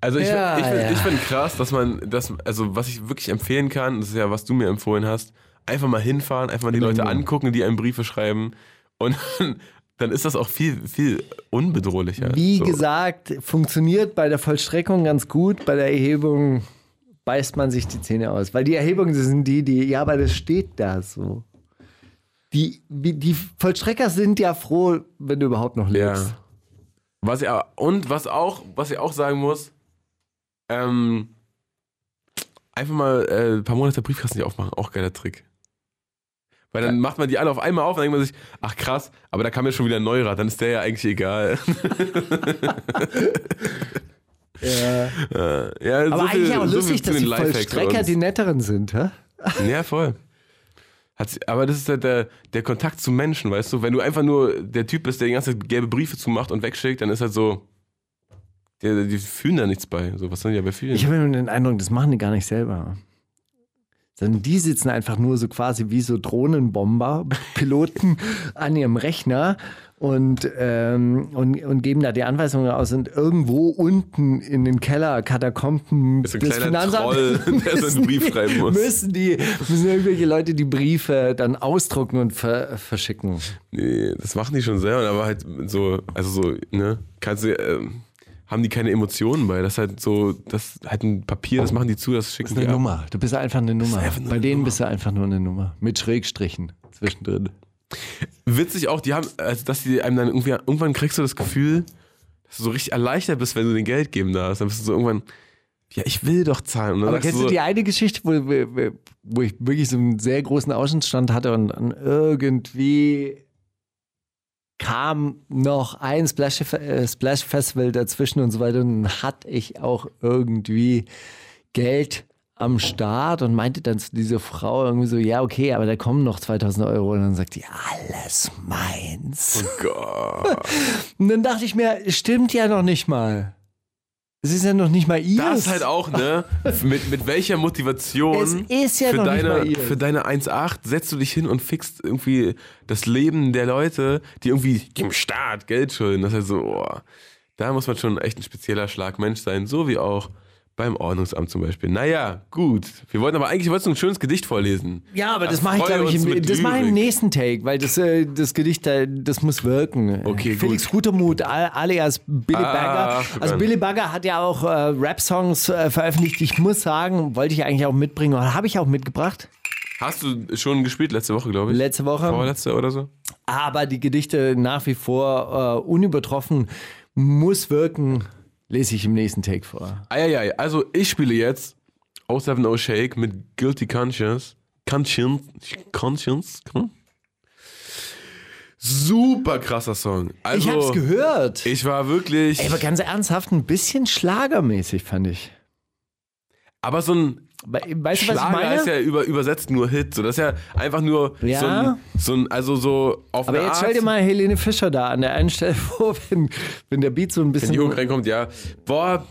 Also ich, Ja, ich finde ja. ich find krass, dass man das, also was ich wirklich empfehlen kann, das ist ja, was du mir empfohlen hast, einfach mal hinfahren, einfach mal die Leute angucken, die einem Briefe schreiben und dann ist das auch viel, viel unbedrohlicher. Wie so. gesagt, funktioniert bei der Vollstreckung ganz gut, bei der Erhebung beißt man sich die Zähne aus. Weil die Erhebungen sind die, die, ja, aber das steht da so. Die, die Vollstrecker sind ja froh, wenn du überhaupt noch lebst. Ja. Was auch- und was auch, was ich auch sagen muss, ähm, einfach mal äh, ein paar Monate Briefkasten nicht aufmachen, auch geiler Trick. Weil dann macht man die alle auf einmal auf und dann denkt man sich, ach krass, aber da kam ja schon wieder ein Neurat, dann ist der ja eigentlich egal. Ja. Äh, ja, Aber so viel- eigentlich auch so lustig, dass die Vollstrecker die netteren sind, hä? Ja, voll. Hat sie, aber das ist halt der, der Kontakt zu Menschen, weißt du? Wenn du einfach nur der Typ bist, der die ganze Zeit gelbe Briefe zumacht und wegschickt, dann ist halt so, die, die fühlen da nichts bei. So, was sollen die aber fühlen? Ich habe den Eindruck, das machen die gar nicht selber. Sondern die sitzen einfach nur so quasi wie so Drohnenbomber, Piloten an ihrem Rechner und, ähm, und, und geben da die Anweisungen aus. Und irgendwo unten in den Keller, Katakomben Ist ein des Finanzamtes Troll, der so einen Brief schreiben muss. Müssen, die, müssen irgendwelche Leute die Briefe dann ausdrucken und ver, verschicken. Nee, das machen die schon selber, aber halt so, also so, ne, kannst du, ähm, haben die keine Emotionen bei. Das ist halt so, das ist halt ein Papier, das machen die zu, das schicken Das ist eine. Nummer. Du bist einfach eine Nummer. einfach nur Bei eine denen Nummer. bist du einfach nur eine Nummer. Mit Schrägstrichen zwischendrin. Witzig auch, die haben, also dass die einem dann irgendwie, irgendwann kriegst du das Gefühl, dass du so richtig erleichtert bist, wenn du den Geld geben darfst. Dann bist du so irgendwann, ja, ich will doch zahlen. Aber kennst du so, die eine Geschichte, wo, wo wo ich wirklich so einen sehr großen Außenstand hatte und dann irgendwie kam noch ein Splash, äh, Splash Festival dazwischen und so weiter und dann hatte ich auch irgendwie Geld am Start und meinte dann zu dieser Frau irgendwie so, ja okay, aber da kommen noch 2000 Euro und dann sagt die, alles meins. oh Gott. Und dann dachte ich mir, stimmt ja noch nicht mal. Es ist ja noch nicht mal ihr. Das ist halt auch, ne? Mit, mit welcher Motivation ja für, deine, für deine 1,8 setzt du dich hin und fixst irgendwie das Leben der Leute, die irgendwie dem Staat Geld schulden. Das ist halt so, oh, da muss man schon echt ein spezieller Schlag Mensch sein, so wie auch beim Ordnungsamt zum Beispiel. Naja, gut. Wir wollten aber eigentlich wolltest du ein schönes Gedicht vorlesen. Ja, aber das, mache ich, glaube ich, im, das mache ich im nächsten Take, weil das, äh, das Gedicht, äh, das muss wirken. Okay, Felix Gutermut, a- alias Billy Ah, Bagger. Also. Billy Bagger hat ja auch äh, Rap-Songs äh, veröffentlicht. Ich muss sagen, wollte ich eigentlich auch mitbringen, habe ich auch mitgebracht, Hast du schon gespielt letzte Woche, glaube ich? letzte Woche. Vorletzte oder so? Aber die Gedichte nach wie vor äh, unübertroffen, muss wirken, lese ich im nächsten Take vor. Eieiei, also ich spiele jetzt 070 Shake mit Guilty Conscience. Conscience. Conscience. Super krasser Song. Also, ich hab's gehört. Ich war wirklich. Ey, aber ganz ernsthaft, ein bisschen schlagermäßig fand ich. aber so ein. We- Weißt du, was ich Schlager meine? ist ja über, übersetzt nur Hit. So, das ist ja einfach nur Ja. so, ein, so ein, also so auf Aber jetzt Art, stell dir mal Helene Fischer da an der einen Stelle vor, wenn, wenn der Beat so ein wenn bisschen. die Hook reinkommt, ja. Boah,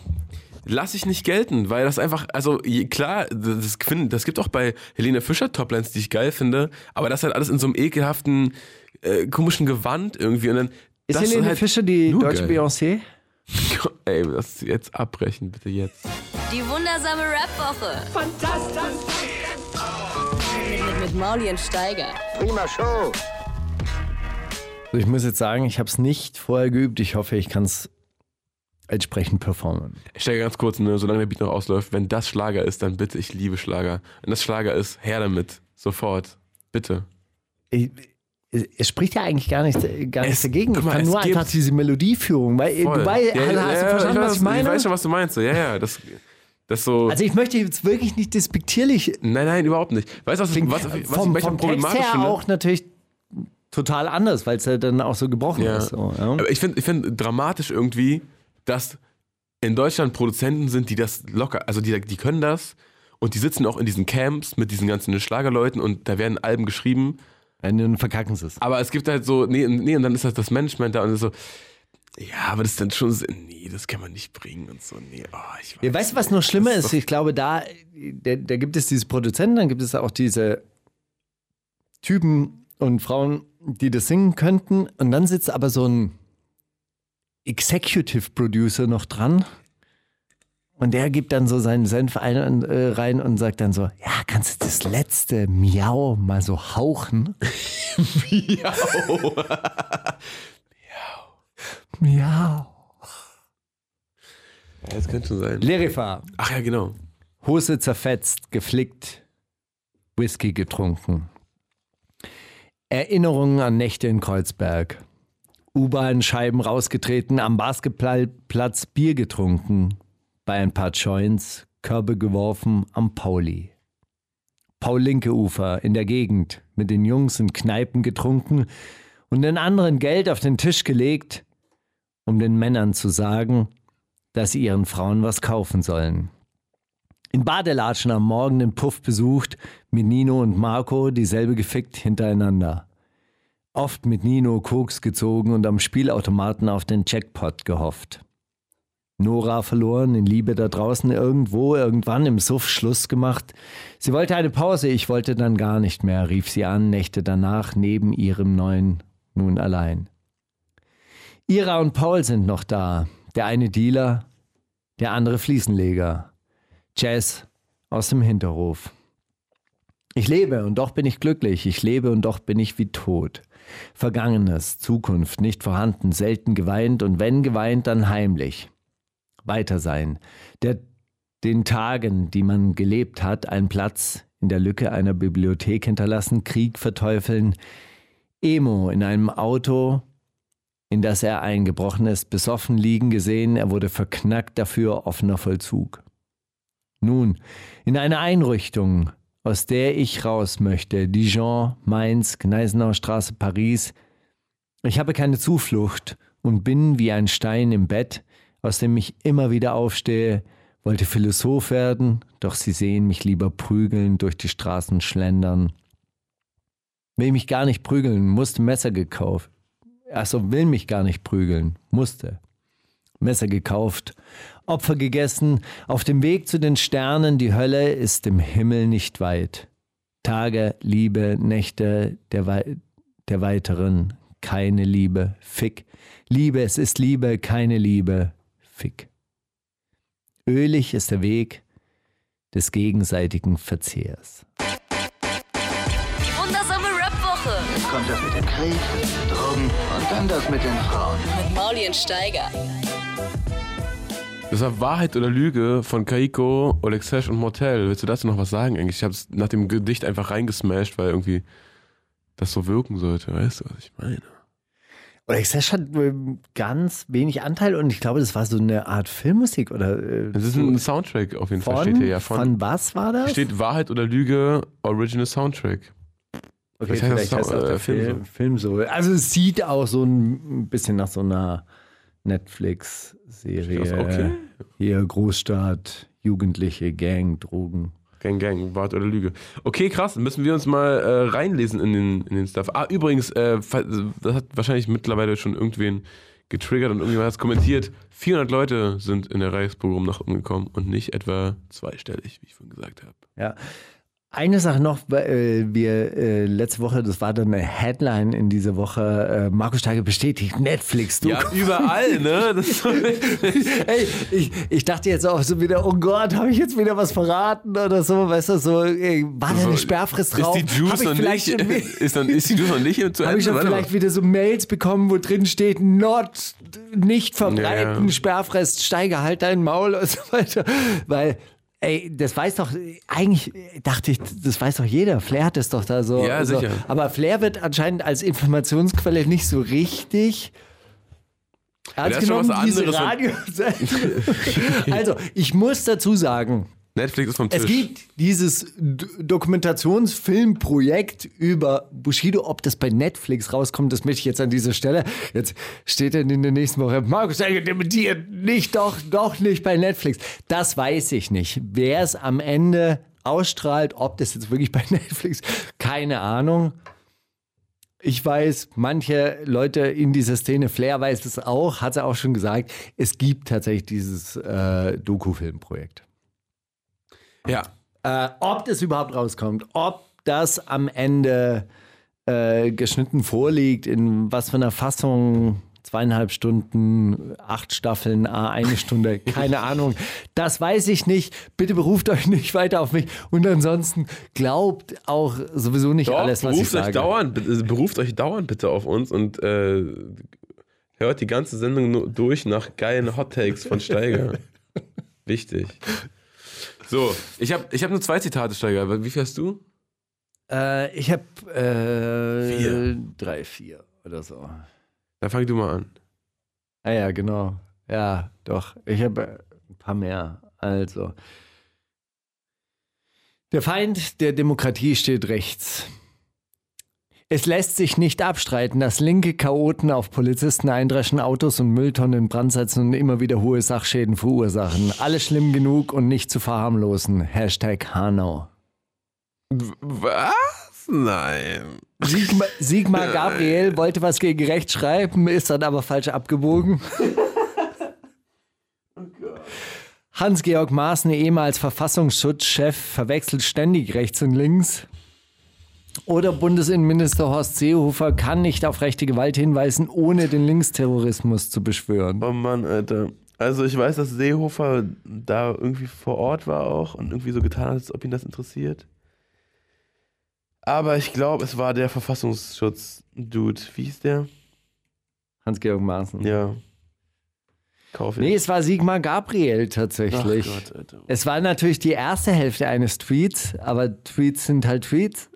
lass ich nicht gelten, weil das einfach, also klar, das, das gibt auch bei Helene Fischer Toplines, die ich geil finde, aber das halt alles in so einem ekelhaften, äh, komischen Gewand irgendwie. Und dann, ist Helene halt Fischer die deutsche geil. Beyoncé? Ey, das jetzt abbrechen, bitte jetzt. Die wundersame Rap-Woche. Fantastisch. Mit, mit Mauli und Steiger. Also ich muss jetzt sagen, ich habe es nicht vorher geübt. Ich hoffe, ich kann es entsprechend performen. Ich stelle ganz kurz, ne, solange der Beat noch ausläuft, wenn das Schlager ist, dann bitte, ich liebe Schlager. Wenn das Schlager ist, her damit. Sofort. Bitte. Ich, es spricht ja eigentlich gar nichts, gar nichts Es- dagegen. Ich mal, kann es nur einfach diese Melodieführung, weil Voll. du, weißt, Ja, hast, ja, hast du verstanden, ich was ich meine? Ich weiß schon, was du meinst. Ja, ja, das, das so. also ich möchte jetzt wirklich nicht despektierlich nein, nein, überhaupt nicht. Weißt du, was, Klingt was, was, vom, ich vom Text problematisch her finde? auch natürlich total anders, weil es ja dann auch so gebrochen Ja. ist. So, ja. Aber ich finde ich find dramatisch irgendwie, dass in Deutschland Produzenten sind, die das locker, also die, die können das und die sitzen auch in diesen Camps mit diesen ganzen Schlagerleuten und da werden Alben geschrieben. Wenn dann verkacken sie es. Aber es gibt halt so, nee, nee, und dann ist das das Management da und ist so, ja, aber das ist dann schon, so, nee, das kann man nicht bringen und so, nee, oh, ich weiß. Ja, weißt du, was noch schlimmer ist? ist Ich glaube, da, da, da gibt es diese Produzenten, dann gibt es auch diese Typen und Frauen, die das singen könnten. Und dann sitzt aber so ein Executive Producer noch dran. Und der gibt dann so seinen Senf ein, und, äh, rein und sagt dann so: Ja, kannst du das letzte Miau mal so hauchen? Miau. Miau. Ja, das könnte schon sein. Lerifa. Ach ja, genau. Hose zerfetzt, geflickt, Whisky getrunken. Erinnerungen an Nächte in Kreuzberg. U-Bahn-Scheiben rausgetreten, am Basketballplatz Bier getrunken. Bei ein paar Joints Körbe geworfen am Pauli. Paul-Linke-Ufer in der Gegend mit den Jungs in Kneipen getrunken und den anderen Geld auf den Tisch gelegt, um den Männern zu sagen, dass sie ihren Frauen was kaufen sollen. In Badelatschen am Morgen den Puff besucht, mit Nino und Marco dieselbe gefickt hintereinander. Oft mit Nino Koks gezogen und am Spielautomaten auf den Jackpot gehofft. Nora verloren, in Liebe da draußen irgendwo, irgendwann im Suff Schluss gemacht. Sie wollte eine Pause, ich wollte dann gar nicht mehr, rief sie an, Nächte danach neben ihrem neuen, nun allein. Ira und Paul sind noch da, der eine Dealer, der andere Fliesenleger. Jazz aus dem Hinterhof. Ich lebe und doch bin ich glücklich, ich lebe und doch bin ich wie tot. Vergangenes, Zukunft nicht vorhanden, selten geweint und wenn geweint, dann heimlich. Weiter sein, der den Tagen, die man gelebt hat, einen Platz in der Lücke einer Bibliothek hinterlassen, Krieg verteufeln, Emo in einem Auto, in das er eingebrochen ist, besoffen liegen gesehen, er wurde verknackt, dafür offener Vollzug. Nun, in eine Einrichtung, aus der ich raus möchte, Dijon, Mainz, Gneisenauer Straße, Paris. Ich habe keine Zuflucht und bin wie ein Stein im Bett, aus dem ich immer wieder aufstehe, wollte Philosoph werden, doch sie sehen mich lieber prügeln, durch die Straßen schlendern. Will mich gar nicht prügeln, musste Messer gekauft. Achso, will mich gar nicht prügeln, musste. Messer gekauft, Opfer gegessen, auf dem Weg zu den Sternen, die Hölle ist im Himmel nicht weit. Tage, Liebe, Nächte der, Wei der weiteren, keine Liebe, Fick. Liebe, es ist Liebe, keine Liebe, Fick. Ölig ist der Weg des gegenseitigen Verzehrs. Die wundersame Rap-Woche. Jetzt kommt das mit dem Krieg, den Drogen und dann das mit den Frauen. Mit Mauli und Steiger. Das war Wahrheit oder Lüge von Kaiko, Olexesh und Mortel. Willst du dazu noch was sagen eigentlich? Ich habe es nach dem Gedicht einfach reingesmashed, weil irgendwie das so wirken sollte. Weißt du, was ich meine? Oder ich hat ähm, ganz wenig Anteil und ich glaube, das war so eine Art Filmmusik oder. Äh, Das ist so ein Soundtrack auf jeden Fall, von, steht hier ja. Von, von was war das? steht Wahrheit oder Lüge, Original Soundtrack. Okay, Vielleicht vielleicht das heißt auch, auch der äh, Film Film, Film so. Also es sieht auch so ein bisschen nach so einer Netflix-Serie. Das okay? Hier Großstadt, Jugendliche, Gang, Drogen. Gang, Gang, Wart oder Lüge. Okay, krass, müssen wir uns mal äh, reinlesen in den, in den Stuff. Ah, übrigens, äh, das hat wahrscheinlich mittlerweile schon irgendwen getriggert und irgendjemand hat es kommentiert. 400 Leute sind in der Reichspogrom nach umgekommen und nicht etwa zweistellig, wie ich vorhin gesagt habe. Ja. Eine Sache noch, äh, wir äh, letzte Woche, das war dann eine Headline in dieser Woche, äh, Markus Steiger bestätigt Netflix. Du Ja, überall, ne? Das Ey, ich, ich dachte jetzt auch so wieder, oh Gott, habe ich jetzt wieder was verraten oder so, weißt du, so, ey, war da eine Sperrfrist drauf? Ist die Juice noch vielleicht nicht, ist, dann, ist die Juice noch nicht zu Habe Ende? ich dann mal. vielleicht wieder so Mails bekommen, wo drin steht, not, nicht verbreiten, Ja. Sperrfrist, steige halt dein Maul und so weiter. Weil, ey, das weiß doch, eigentlich dachte ich, das weiß doch jeder. Flair hat es doch da so. Ja, so. sicher. Aber Flair wird anscheinend als Informationsquelle nicht so richtig. ist schon was diese Radio also, ich muss dazu sagen, Netflix ist vom Tisch. es gibt dieses Dokumentationsfilmprojekt über Bushido, ob das bei Netflix rauskommt, das möchte ich jetzt an dieser Stelle. Jetzt steht dann in der nächsten Woche, Markus Steiger dementiert, nicht, doch, doch nicht bei Netflix. Das weiß ich nicht. Wer es am Ende ausstrahlt, ob das jetzt wirklich bei Netflix, keine Ahnung. Ich weiß, manche Leute in dieser Szene, Flair weiß es auch, hat er auch schon gesagt, es gibt tatsächlich dieses äh, Doku-Filmprojekt. Ja. Äh, ob das überhaupt rauskommt, ob das am Ende äh, geschnitten vorliegt, in was für einer Fassung, zweieinhalb Stunden, acht Staffeln, eine Stunde, keine Ahnung. Das weiß ich nicht. Bitte beruft euch nicht weiter auf mich. Und ansonsten glaubt auch sowieso nicht Doch, alles, was ich beruft, euch sage. dauernd, bitte- beruft euch dauernd bitte auf uns und äh, hört die ganze Sendung nur durch nach geilen Hot Takes von Steiger. Wichtig. So, ich habe ich hab nur zwei Zitate, Steiger. Wie viel hast du? Äh, ich habe äh, Vier. drei, vier oder so. Dann fang du mal an. Ah ja, genau. Ja, doch. Ich habe äh, ein paar mehr. Also. Der Feind der Demokratie steht rechts. Es lässt sich nicht abstreiten, dass linke Chaoten auf Polizisten eindreschen, Autos und Mülltonnen in Brand setzen und immer wieder hohe Sachschäden verursachen. Alles schlimm genug und nicht zu verharmlosen. Hashtag Hanau. Was? Nein. Sigmar, Sigmar Gabriel wollte was gegen rechts schreiben, ist dann aber falsch abgebogen. Hans-Georg Maaßen, ehemals Verfassungsschutzchef, verwechselt ständig rechts und links. Oder Bundesinnenminister Horst Seehofer kann nicht auf rechte Gewalt hinweisen, ohne den Linksterrorismus zu beschwören. Oh Mann, Alter. Also ich weiß, dass Seehofer da irgendwie vor Ort war auch und irgendwie so getan hat, als ob ihn das interessiert. Aber ich glaube, es war der Verfassungsschutz-Dude. Wie hieß der? Hans-Georg Maaßen. Ja. Kauf Nee, es war Sigmar Gabriel tatsächlich. Ach Gott, Alter. Es war natürlich die erste Hälfte eines Tweets, aber Tweets sind halt Tweets.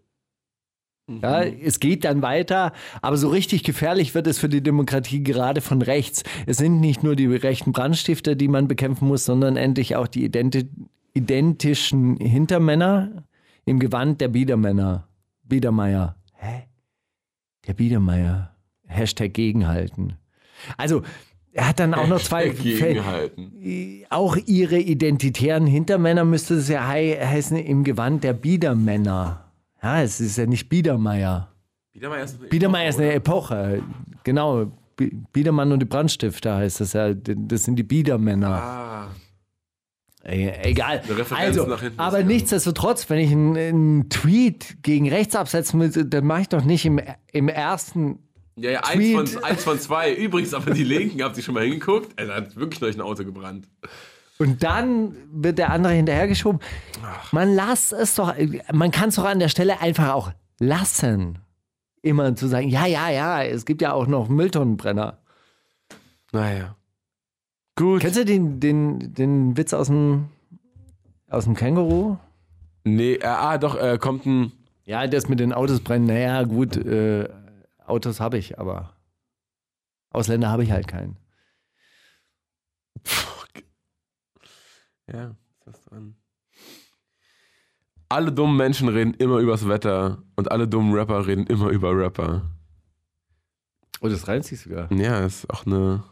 Ja, es geht dann weiter, aber so richtig gefährlich wird es für die Demokratie gerade von rechts. Es sind nicht nur die rechten Brandstifter, die man bekämpfen muss, sondern endlich auch die identi identischen Hintermänner im Gewand der Biedermänner. Biedermeier. Hä? Der Biedermeier. Hashtag gegenhalten. Also, er hat dann auch noch zwei Gegenhalten. auch ihre identitären Hintermänner müsste es ja hei heißen im Gewand der Biedermänner. Ja, es ist ja nicht Biedermeier. Biedermeier ist eine Biedermeier ist eine Epoche. Genau. Bi- Biedermann und die Brandstifter heißt das ja. Das sind die Biedermänner. Ah. Egal. Also, nach hinten aber nichtsdestotrotz, wenn ich einen, einen Tweet gegen rechts absetzen will, dann mache ich doch nicht im, im ersten. Ja, ja, eins von, eins von zwei. Übrigens, aber die Linken, habt ihr schon mal hingeguckt? Da hat wirklich neulich ein Auto gebrannt. Und dann wird der andere hinterhergeschoben. Man lasst es doch, man kann es doch an der Stelle einfach auch lassen. Immer zu sagen, ja, ja, ja, es gibt ja auch noch Mülltonnenbrenner. Naja. Gut. Kennst du den, den, den Witz aus dem, aus dem Känguru? Nee, äh, ah, doch, äh, kommt ein. Ja, das mit den Autos brennen. Naja, gut, äh, Autos habe ich, aber Ausländer habe ich halt keinen. Ja, ist was dran. Alle dummen Menschen reden immer übers Wetter und alle dummen Rapper reden immer über Rapper. Oh, das reimt sich sogar. Ja, ist auch eine.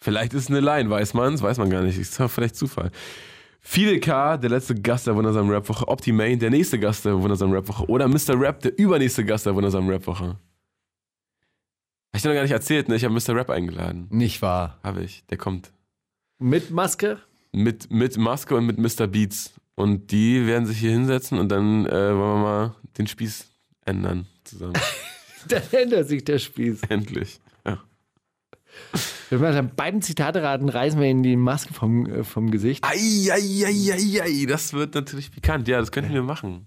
Vielleicht ist es eine Line, weiß man es, weiß man gar nicht. Ist doch vielleicht Zufall. Fidel K., der letzte Gast der wundersamen Rapwoche, Optimane, der nächste Gast der wundersamen Rapwoche oder Mr. Rap, der übernächste Gast der wundersamen Rapwoche. Hab ich dir noch gar nicht erzählt, ne? Ich habe Mr. Rap eingeladen. Nicht wahr. Habe ich. Der kommt. Mit Maske? Mit, mit Maske und mit Mr. Beats. Und die werden sich hier hinsetzen und dann äh, wollen wir mal den Spieß ändern zusammen. Dann ändert sich der Spieß. Endlich. Ja. Wenn wir dann beiden Zitate raten, reißen wir ihnen die Maske vom, äh, vom Gesicht. Eieieiei, das wird natürlich pikant. Ja, das könnten wir machen.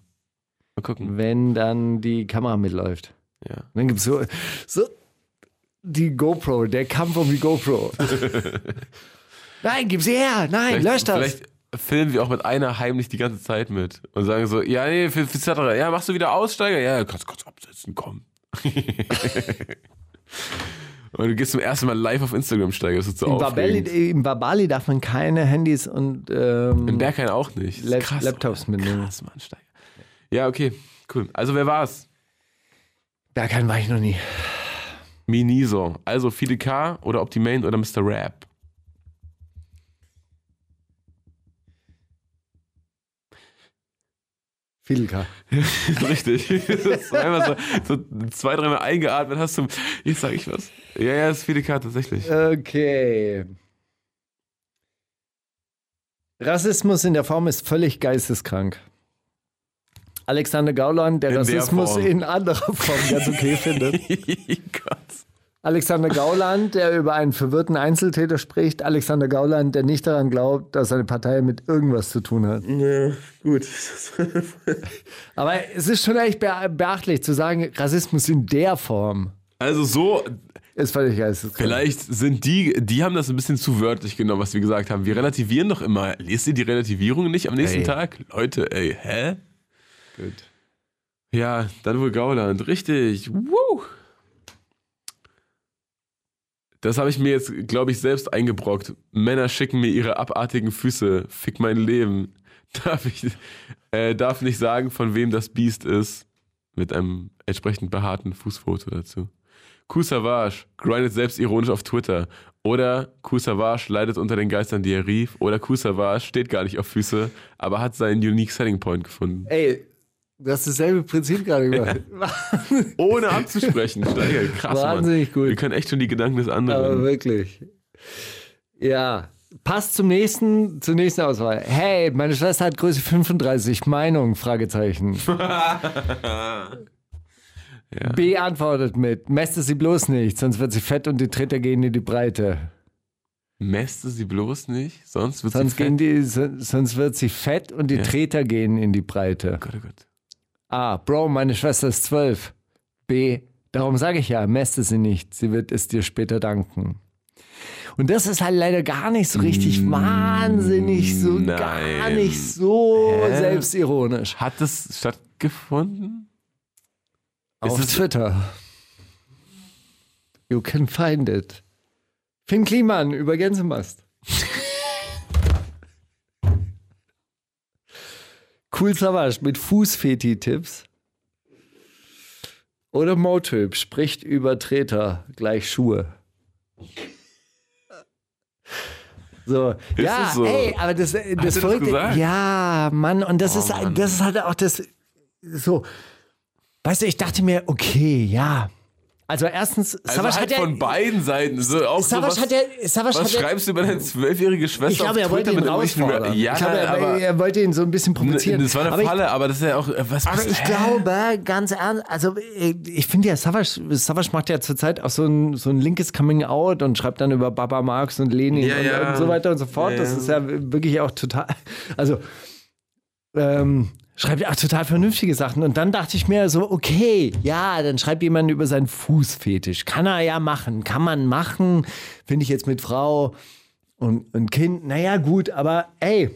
Mal gucken. Wenn dann die Kamera mitläuft. Ja. Und dann gibt es so, so die GoPro, der Kampf um die GoPro. Nein, gib sie her! Nein, lösch das! Vielleicht filmen wir auch mit einer heimlich die ganze Zeit mit und sagen so, ja, nee, für, für Zetterer, ja, machst du wieder Aussteiger? Ja, kannst kurz absetzen, komm. und du gehst zum ersten Mal live auf Instagram das ist so Im Babali. Im Babali darf man keine Handys und ähm, In Berghain auch nicht. Lap krass, Laptops mitnehmen. Krass, Mann, Steiger. Ja, okay, cool. Also wer war's? Berghain war ich noch nie. Miniso. Also Fide K oder Optimane oder Mr. Rap. Richtig. Das war einfach so, so zwei, dreimal eingeatmet hast du. Jetzt sag ich was. Ja, ja, das ist Fide K tatsächlich. Okay. Rassismus in der Form ist völlig geisteskrank. Alexander Gauland, der In der Rassismus Form. in anderer Form ganz okay findet. Gott. Alexander Gauland, der über einen verwirrten Einzeltäter spricht. Alexander Gauland, der nicht daran glaubt, dass seine Partei mit irgendwas zu tun hat. Ja, gut. Aber es ist schon echt be beachtlich zu sagen, Rassismus in der Form Also so, ist völlig geisteskrank. vielleicht sind die, die haben das ein bisschen zu wörtlich genommen, was wir gesagt haben. Wir relativieren doch immer. Lest ihr die Relativierung nicht am nächsten Ey. Tag? Leute, ey, hä? Gut. Ja, dann wohl Gauland. Richtig. Woo. Das habe ich mir jetzt, glaube ich, selbst eingebrockt. Männer schicken mir ihre abartigen Füße. Fick mein Leben. Darf ich äh, darf nicht sagen, von wem das Biest ist. Mit einem entsprechend behaarten Fußfoto dazu. Kusavage grindet selbstironisch auf Twitter. Oder Kusavage leidet unter den Geistern, die er rief. Oder Kusavage steht gar nicht auf Füße, aber hat seinen unique Selling Point gefunden. Ey, du hast dasselbe Prinzip gerade gemacht. Ohne abzusprechen. Steiger, krass. Wahnsinnig Mann. gut. Wir können echt schon die Gedanken des Aber anderen. wirklich. Ja. Passt zum nächsten, zur nächsten Auswahl. Hey, meine Schwester hat Größe 35. Meinung? Fragezeichen. B antwortet mit, mäste sie bloß nicht, sonst wird sie fett und die Treter gehen in die Breite. Mäste sie bloß nicht, sonst wird Sonst, sie fett. die, so- sonst wird sie fett und die Ja. Treter gehen in die Breite. Gott, oh Gott. A. Bro, meine Schwester ist zwölf. B. Darum sage ich ja, mäste sie nicht. Sie wird es dir später danken. Und das ist halt leider gar nicht so richtig wahnsinnig, so gar Mm, nein. nicht so Hä? selbstironisch. Hat das stattgefunden? Auf es- Twitter. You can find it. Finn Kliman über Gänsemast. Cool Savage mit Fußfeti-Tipps. Oder Motyp spricht über Treter gleich Schuhe. So, ja, das so? ey, aber das, das er das Verrückte, gesagt? ja, Mann, und das Oh, ist, Mann. das ist halt auch das, so, weißt du, ich dachte mir, okay, ja, also erstens, Also Savage halt hat ja, von beiden Seiten. So, auch so, was, hat ja, was hat ja, schreibst du über deine zwölfjährige Schwester ich glaube, er auf wollte Twitter ihn rausfordern. Ja, ich glaube, er, aber, er wollte ihn so ein bisschen provozieren. das war eine aber ich, Falle, aber das ist ja auch, äh, was Aber ich glaube, ganz ernst, also ich, ich finde ja, Savage, Savage macht ja zurzeit auch so ein, so ein linkes Coming-out und schreibt dann über Baba Marx und Lenin Ja, und, ja. und so weiter und so fort. Ja, Das ja. ist ja wirklich auch total, also ähm, schreibt auch total vernünftige Sachen. Und dann dachte ich mir so, okay, ja, dann schreibt jemand über seinen Fußfetisch. Kann er ja machen, kann man machen. Finde ich jetzt mit Frau und, und Kind, naja, gut, aber ey,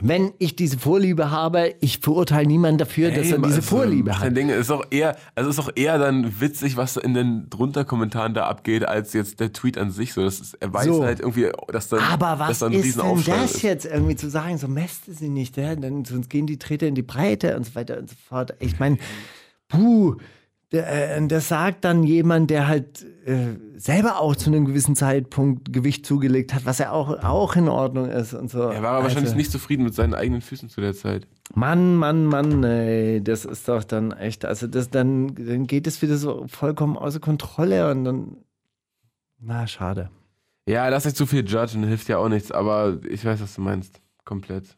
wenn ich diese Vorliebe habe, ich verurteile niemanden dafür, dass er diese also, Vorliebe hat. dein Ding. Ist auch eher, also ist auch eher dann witzig, was in den drunter Kommentaren da abgeht, als jetzt der Tweet an sich. So, das ist, er weiß So. halt irgendwie, dass dann, Aber dass was da ein ist denn das ist. jetzt irgendwie zu sagen? So mäste sie nicht, ja? Dann, sonst gehen die Treter in die Breite und so weiter und so fort. Ich meine, puh, äh, das sagt dann jemand, der halt äh, selber auch zu einem gewissen Zeitpunkt Gewicht zugelegt hat, was ja auch, auch in Ordnung ist und so. Er war aber wahrscheinlich nicht zufrieden mit seinen eigenen Füßen zu der Zeit. Mann, Mann, Mann, ey, das ist doch dann echt, also das dann, dann geht es wieder so vollkommen außer Kontrolle und dann, na, schade. Ja, lass nicht zu viel judgen, hilft ja auch nichts, aber ich weiß, was du meinst. Komplett.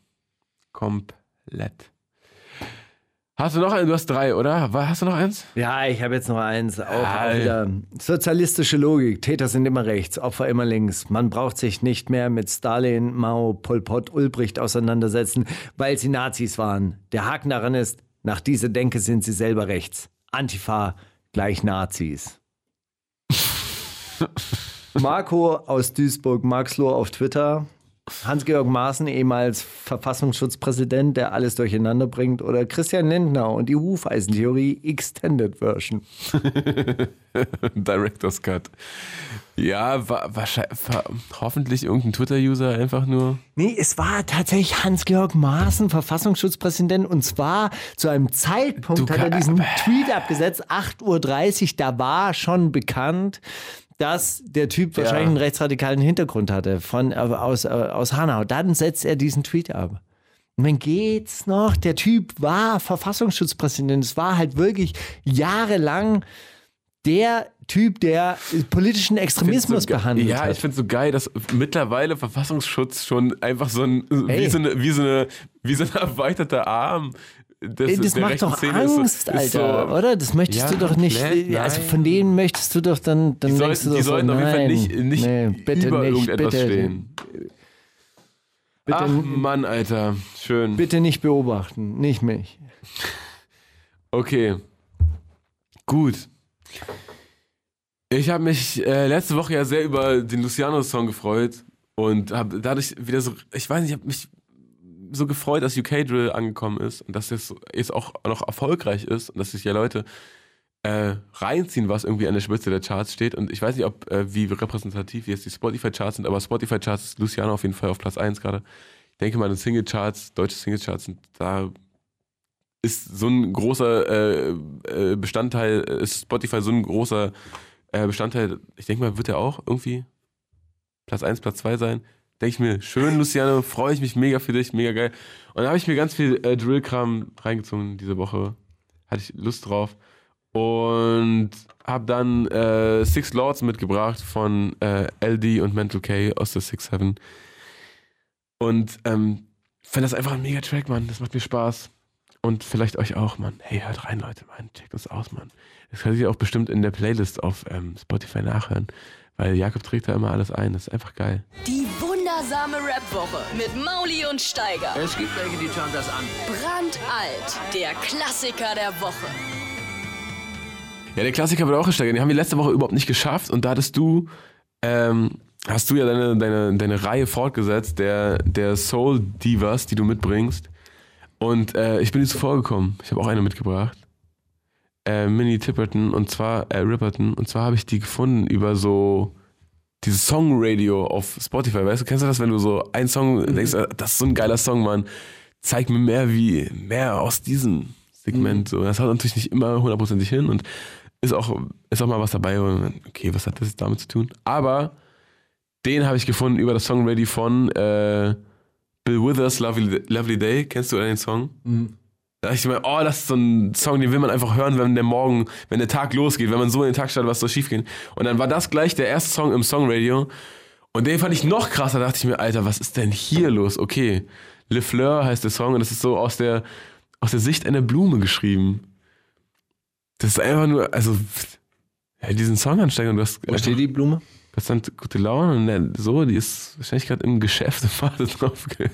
Komplett. Hast du noch einen? Du hast drei, oder? Hast du noch eins? Ja, ich habe jetzt noch eins. Auch, auch wieder. Sozialistische Logik. Täter sind immer rechts, Opfer immer links. Man braucht sich nicht mehr mit Stalin, Mao, Pol Pot, Ulbricht auseinandersetzen, weil sie Nazis waren. Der Haken daran ist, nach dieser Denke sind sie selber rechts. Antifa gleich Nazis. Marco aus Duisburg, Maxloh auf Twitter. Hans-Georg Maaßen, ehemals Verfassungsschutzpräsident, der alles durcheinander bringt, oder Christian Lindner und die Hufeisentheorie Extended Version. Director's Cut. Ja, wa wahrscheinlich, war hoffentlich irgendein Twitter-User einfach nur. Nee, es war tatsächlich Hans-Georg Maaßen, Verfassungsschutzpräsident, und zwar zu einem Zeitpunkt Du hat er diesen Tweet abgesetzt, 8.30 Uhr, da war schon bekannt, dass der Typ wahrscheinlich einen rechtsradikalen Hintergrund hatte von, äh, aus, äh, aus Hanau. Dann setzt er diesen Tweet ab. Und dann geht's noch. Der Typ war Verfassungsschutzpräsident. Es war halt wirklich jahrelang der Typ, der politischen Extremismus so behandelt Ja, hat. ich finde so geil, dass mittlerweile Verfassungsschutz schon einfach so ein, wie so, eine, wie, so eine, wie so ein erweiterter Arm das der macht doch Szene ist Angst, ist Alter, so, oder? Das möchtest Ja, du doch nicht. komplett, Also nein. von denen möchtest du doch dann. dann Die sollten, du die doch sollten so, auf jeden Fall nein, nicht, nicht nee, bitte über nicht, irgendetwas bitte, stehen. Bitte, Ach Mann, Alter. Schön. bitte nicht beobachten, nicht mich. Okay. Gut. Ich habe mich äh, letzte Woche ja sehr über den Luciano-Song gefreut und habe dadurch wieder so, ich weiß nicht, ich habe mich so gefreut, dass UK Drill angekommen ist und dass es jetzt auch noch erfolgreich ist und dass sich ja Leute äh, reinziehen, was irgendwie an der Spitze der Charts steht. Und ich weiß nicht, ob äh, wie repräsentativ jetzt die Spotify-Charts sind, aber Spotify-Charts ist Luciano auf jeden Fall auf Platz 1 gerade. Ich denke mal, Single-Charts, deutsche Single-Charts da ist so ein großer äh, äh, Bestandteil, ist Spotify so ein großer äh, Bestandteil, ich denke mal, wird er auch irgendwie Platz 1, Platz 2 sein. Denke ich mir, schön, Luciano, freue ich mich mega für dich, mega geil. Und dann habe ich mir ganz viel äh, Drill-Kram reingezogen diese Woche. Hatte ich Lust drauf. Und habe dann äh, Six Lords mitgebracht von äh, LD und Mental K aus der Six Seven. Und ähm, fand das einfach ein mega Track, Mann. Das macht mir Spaß. Und vielleicht euch auch, Mann. Hey, hört rein, Leute, Mann. Checkt uns aus, Mann. Das könnt ihr auch bestimmt in der Playlist auf ähm, Spotify nachhören. Weil Jakob trägt da immer alles ein. Das ist einfach geil. Die wundersame Rap-Woche mit Mauli und Steiger. Es gibt welche, die schauen das an. Brandalt, der Klassiker der Woche. Ja, der Klassiker wird auch gesteigert. Den haben wir letzte Woche überhaupt nicht geschafft. Und da hattest du, ähm, hast du ja deine, deine, deine Reihe fortgesetzt, der, der Soul Divas, die du mitbringst. Und äh, ich bin dir zuvor gekommen. Ich habe auch eine mitgebracht. Äh, Minnie Tipperton und zwar, äh, Ripperton. Und zwar habe ich die gefunden über so dieses Songradio auf Spotify. Weißt du, kennst du das, wenn du so einen Song denkst, äh, das ist so ein geiler Song, Mann. Zeig mir mehr wie, mehr aus diesem Segment. So, das haut natürlich nicht immer hundertprozentig hin und ist auch, ist auch mal was dabei, wo man, okay, was hat das jetzt damit zu tun? Aber den habe ich gefunden über das Songradio von äh, Bill Withers, Lovely, Lovely Day. Kennst du den Song? Da dachte ich mir, oh, das ist so ein Song, den will man einfach hören, wenn der Morgen, wenn der Tag losgeht, wenn man so in den Tag startet, was soll schief gehen. Und dann war das gleich der erste Song im Songradio. Und den fand ich noch krasser. Da dachte ich mir, Alter, was ist denn hier los? Okay, Le Fleur heißt der Song und das ist so aus der, aus der Sicht einer Blume geschrieben. Das ist einfach nur, also, ja, diesen Song ansteigen und du hast, Wo steht die Blume? Das dann gute Laune und so, die ist wahrscheinlich gerade im Geschäft und wartet drauf, ge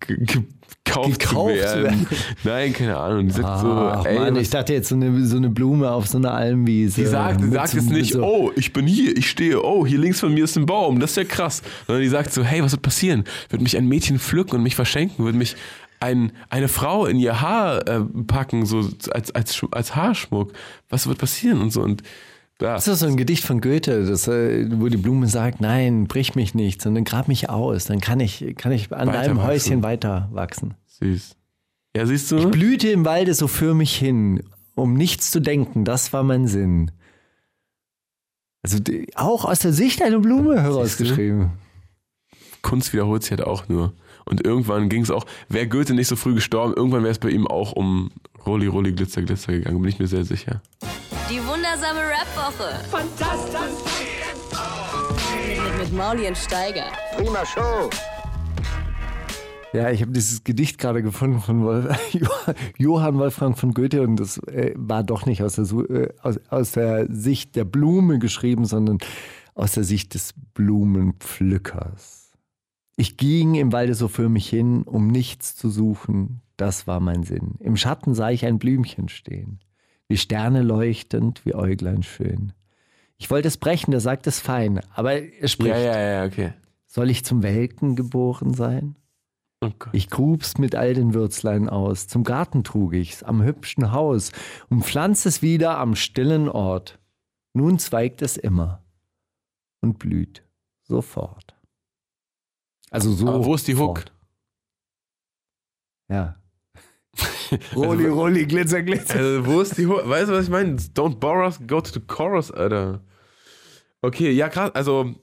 ge gekauft, Gekauft zu zu werden. Nein, keine Ahnung. Die sagt Ach, so, ey, Mann, ich dachte jetzt so eine, so eine Blume auf so einer Almwiese. die sagt, die sagt jetzt nicht, so- oh, ich bin hier, ich stehe, oh, hier links von mir ist ein Baum, das ist ja krass. Sondern die sagt so, hey, was wird passieren? Wird mich ein Mädchen pflücken und mich verschenken? Wird mich ein, eine Frau in ihr Haar äh, packen, so als, als, als Haarschmuck? Was wird passieren? Und so. Und ja. Das ist so ein Gedicht von Goethe, das, äh, wo die Blume sagt, nein, brich mich nicht, sondern grab mich aus, dann kann ich, kann ich an Weiter deinem wachsen. Häuschen weiter wachsen. süß. Ja, siehst du? Ich blühte im Walde so für mich hin um nichts zu denken, das war mein Sinn. Also die- auch aus der Sicht einer Blume herausgeschrieben. Kunst wiederholt sich halt auch nur. Und irgendwann ging es auch, wäre Goethe nicht so früh gestorben, irgendwann wäre es bei ihm auch um Rolli, Rolli, Glitzer, Glitzer gegangen, bin ich mir sehr sicher. Die wundersame Rap-Woche. Fantastisch. Mit, mit Mauli und Steiger. Prima Show. Ja, ich habe dieses Gedicht gerade gefunden von Wolf, Johann Wolfgang von Goethe und das äh, war doch nicht aus der, äh, aus, aus der Sicht der Blume geschrieben, sondern aus der Sicht des Blumenpflückers. Ich ging im Walde so für mich hin, um nichts zu suchen, das war mein Sinn. Im Schatten sah ich ein Blümchen stehen, wie Sterne leuchtend, wie Äuglein schön. Ich wollte es brechen, da sagt es fein, aber er spricht. Ja, ja, ja, okay. Soll ich zum Welken geboren sein? Oh. Ich grub's mit all den Würzlein aus, zum Garten trug ich's, am hübschen Haus, umpflanzt es wieder am stillen Ort. Nun zweigt es immer und blüht sofort. Also so. Aber wo ist die Hook? fort. Ja. Rolli, Rolli, Glitzer, Glitzer. Also, wo ist die Hook? Weißt du, was ich meine? Don't borrow us, go to the chorus, Alter. Okay, ja, krass. Also,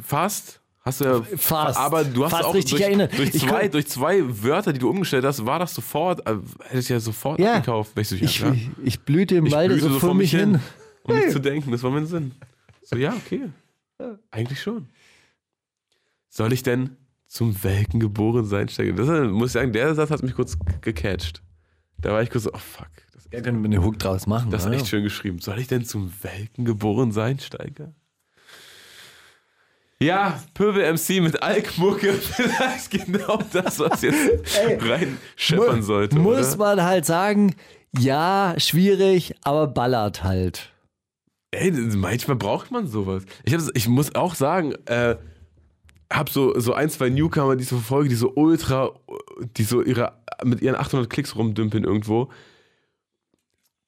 fast. Hast du ja. Fast. Aber du hast Fast auch richtig durch, erinnert. Durch zwei, kann- durch zwei Wörter, die du umgestellt hast, war das sofort, äh, hätte ich ja sofort Ja. abgekauft. wenn Ich, so, ja, Ich, klar. ich, blühte im Walde blühte so vor mich hin. Um nicht zu denken, das war mein Sinn. So, ja, okay. Eigentlich schon. Soll ich denn zum Welken geboren sein, Steiger? Das muss ich sagen, der Satz hat mich kurz gecatcht. Da war ich kurz so, oh fuck, das ist Ja, können wir Hook draus machen. das ist echt schön geschrieben. Soll ich denn zum Welken geboren sein, Steiger? Ja, Pöbel MC mit Alkmucke, vielleicht genau das, was jetzt rein scheppern sollte. Muss oder? man halt sagen, ja, schwierig, aber ballert halt. Ey, das- manchmal braucht man sowas. Ich, das- ich muss auch sagen, äh, hab so, so ein, zwei Newcomer, die ich so verfolge, die so ultra, die so ihre, mit ihren 800 Klicks rumdümpeln irgendwo,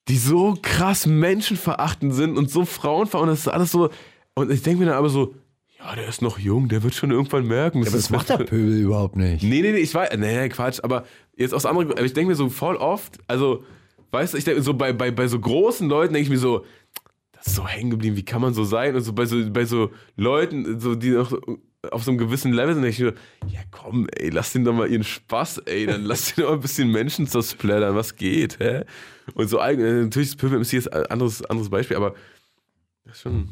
die so krass menschenverachtend sind und so frauenverachtend, das ist alles so, und ich denke mir dann aber so, ja, der ist noch jung, der wird schon irgendwann merken. Aber das macht der Pöbel überhaupt nicht. Nee, nee, nee, ich weiß, nee, nee, Quatsch, aber jetzt aus anderen, aber ich denke mir so voll oft, also, weißt du, ich denke so bei, bei, bei so großen Leuten denke ich mir so, das ist so hängen geblieben, wie kann man so sein? Und so bei so, bei so Leuten, so, die noch auf so einem gewissen Level sind, denke ich mir, ja komm, ey, lass den doch mal ihren Spaß, ey, dann lass den doch mal ein bisschen Menschen zersplattern, was geht, hä? Und so allgemein, natürlich ist Pöbel MC jetzt ein anderes, anderes Beispiel, aber das ist schon.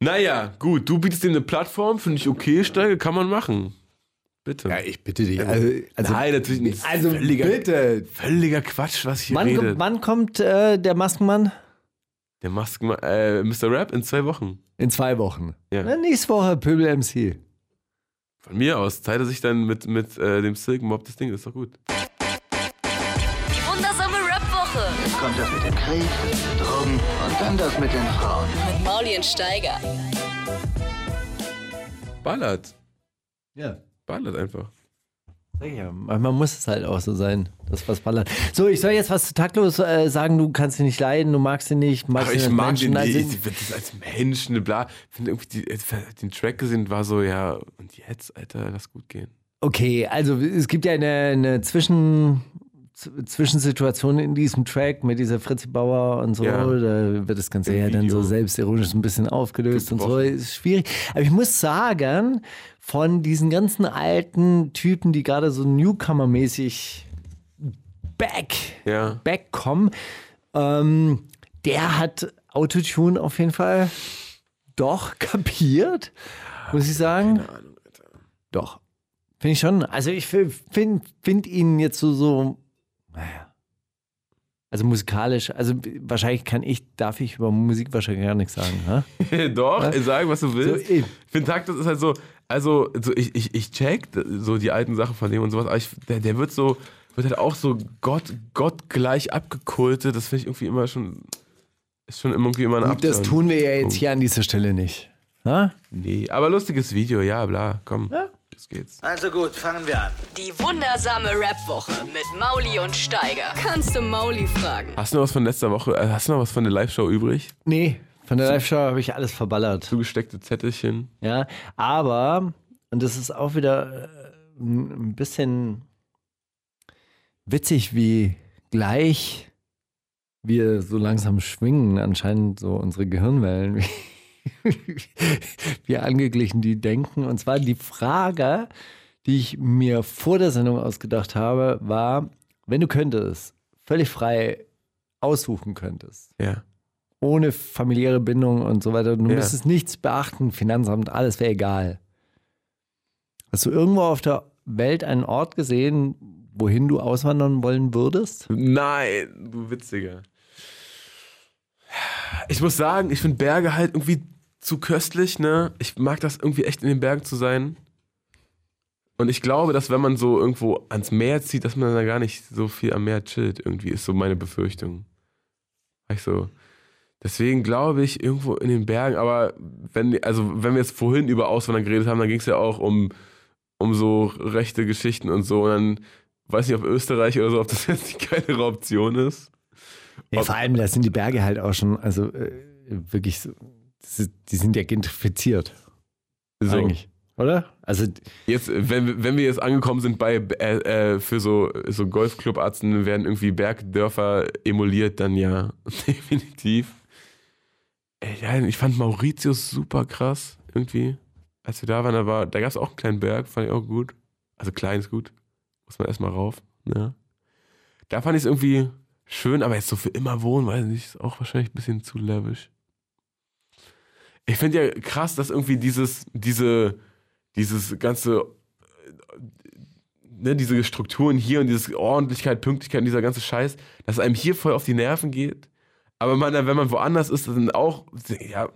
Naja, gut, du bietest dem eine Plattform, finde ich okay, Steiger, kann man machen. Bitte. Ja, ich bitte dich. Also, also, Nein, natürlich nicht. also völliger, bitte. Völliger Quatsch, was ich hier Wann, rede. kommt- wann kommt äh, der Maskenmann? Der Maskenmann, äh, Mr. Rap in zwei Wochen. In zwei Wochen. Ja. Na, nächste Woche Pöbel MC. Von mir aus. Teilt er sich dann mit, mit äh, dem Silk Mob das Ding, ist doch gut. Die wundersame Rap-Woche. Jetzt kommt das mit dem Krieg, Drogen und dann das mit den Frauen. Mit Mauli und Steiger. Ballert. Ja. Ballert einfach. Ja, manchmal muss es halt auch so sein, dass was ballert. So, ich soll jetzt was zu taktlos äh, sagen, du kannst ihn nicht leiden, du magst ihn nicht, magst Aber ihn ich mag Menschen. den Also, nicht. Ich finde das als Menschen, bla. Ich finde irgendwie die, den Track gesehen, war so, ja, und jetzt, Alter, lass gut gehen. Okay, also es gibt ja eine, eine Zwischen, Z- Zwischensituation in diesem Track mit dieser Fritzi Bauer und so. Ja. Da wird das Ganze Im ja dann so selbstironisch ein bisschen aufgelöst und so. Ist schwierig. Aber ich muss sagen, von diesen ganzen alten Typen, die gerade so Newcomer-mäßig back, Ja. back kommen, ähm, der hat Autotune auf jeden Fall doch kapiert, muss ich sagen. Doch. Finde ich schon. Also ich finde find ihn jetzt so, so, naja. Also musikalisch, also wahrscheinlich kann ich, darf ich über Musik wahrscheinlich gar nichts sagen. Ha? Doch, sag, was du willst. So, ich finde, Takt, das ist halt so, also, so ich, ich, ich check so die alten Sachen von dem und sowas, aber ich, der, der wird so, wird halt auch so Gott, Gott gleich abgekultet. Das finde ich irgendwie immer schon, ist schon irgendwie immer ein Gut, das Abturn. tun wir ja jetzt hier an dieser Stelle nicht. Ha? Nee, aber lustiges Video, ja, bla, komm. Ja. Los geht's. Also gut, fangen wir an. Die wundersame Rap-Woche mit Mauli und Steiger. Kannst du Mauli fragen? Hast du noch was von letzter Woche, äh, hast du noch was von der Live-Show übrig? Nee, von der Live-Show habe ich alles verballert. Zugesteckte Zettelchen. Ja, aber, und das ist auch wieder äh, ein bisschen witzig, wie gleich wir so langsam schwingen, anscheinend so unsere Gehirnwellen, wie, wie angeglichen die denken. Und zwar die Frage, die ich mir vor der Sendung ausgedacht habe, war, wenn du könntest, völlig frei aussuchen könntest, Ja. ohne familiäre Bindung und so weiter, du Ja. müsstest nichts beachten, Finanzamt, alles wäre egal. Hast du irgendwo auf der Welt einen Ort gesehen, wohin du auswandern wollen würdest? Nein, du Witziger. Ich muss sagen, ich finde Berge halt irgendwie zu köstlich, ne? Ich mag das irgendwie echt in den Bergen zu sein. Und ich glaube, dass wenn man so irgendwo ans Meer zieht, dass man da gar nicht so viel am Meer chillt, irgendwie, ist so meine Befürchtung. Ich so. Deswegen glaube ich, irgendwo in den Bergen, aber wenn, also wenn wir jetzt vorhin über Auswandern geredet haben, dann ging es ja auch um, um so rechte Geschichten und so. Und dann weiß nicht, ob Österreich oder so, ob das jetzt die geilere Option ist. Ja, vor allem, da sind die Berge halt auch schon, also äh, wirklich so, die sind ja gentrifiziert. So. Eigentlich. Oder? Also, Jetzt, wenn, wir- wenn wir jetzt angekommen sind bei äh, äh, für so, so Golfclub-Arzten werden irgendwie Bergdörfer emuliert, dann ja, definitiv. Ey, ja, ich fand Mauritius super krass, irgendwie. Als wir da waren, da, war, da gab es auch einen kleinen Berg, fand ich auch gut. Also klein ist gut. Muss man erstmal rauf. Ja. Da fand ich es irgendwie schön, aber jetzt so für immer wohnen, weiß ich nicht, ist auch wahrscheinlich ein bisschen zu lavish. Ich finde ja krass, dass irgendwie dieses, diese, dieses ganze, äh, ne, diese Strukturen hier und diese Ordentlichkeit, Pünktlichkeit und dieser ganze Scheiß, dass einem hier voll auf die Nerven geht. Aber man, wenn man woanders ist, dann auch, ja,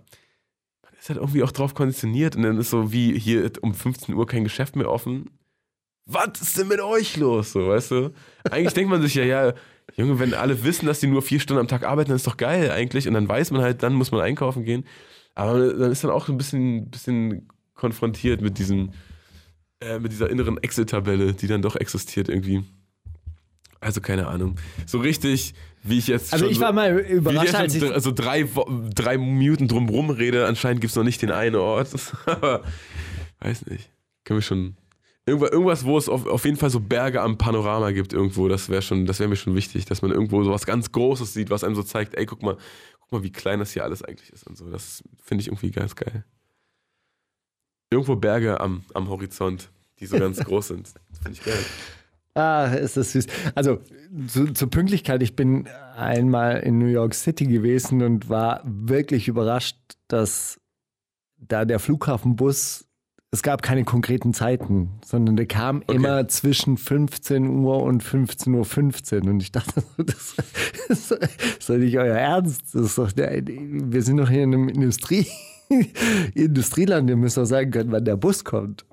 man ist halt irgendwie auch drauf konditioniert und dann ist so wie hier um 15 Uhr kein Geschäft mehr offen. Was ist denn mit euch los, so, weißt du? Eigentlich denkt man sich ja, ja, Junge, wenn alle wissen, dass die nur vier Stunden am Tag arbeiten, dann ist doch geil eigentlich. Und dann weiß man halt, dann muss man einkaufen gehen. Aber dann ist dann auch so ein bisschen, bisschen konfrontiert mit diesem, äh, mit dieser inneren Excel-Tabelle, die dann doch existiert irgendwie. Also keine Ahnung. So richtig, wie ich jetzt also schon ich war mal überrascht, als ich. also drei, drei Minuten drumrum rede. Anscheinend gibt es noch nicht den einen Ort. Aber weiß nicht. Können wir schon. Irgendwas, wo es auf, auf jeden Fall so Berge am Panorama gibt irgendwo, das wäre schon, das wäre mir schon wichtig, dass man irgendwo so was ganz Großes sieht, was einem so zeigt, ey, guck mal, guck mal, wie klein das hier alles eigentlich ist und so. Das finde ich irgendwie ganz geil. Irgendwo Berge am, am Horizont, die so ganz groß sind. Das finde ich geil. Ah, ist das süß. Also zu, zur Pünktlichkeit, ich bin einmal in New York City gewesen und war wirklich überrascht, dass da der Flughafenbus, es gab keine konkreten Zeiten, sondern der kam immer zwischen 15 Uhr und 15.15 Uhr 15. Und ich dachte, das, das ist doch nicht euer Ernst. Das ist doch der, wir sind doch hier in einem Industrie, Industrieland, ihr müsst doch sagen können, wann der Bus kommt.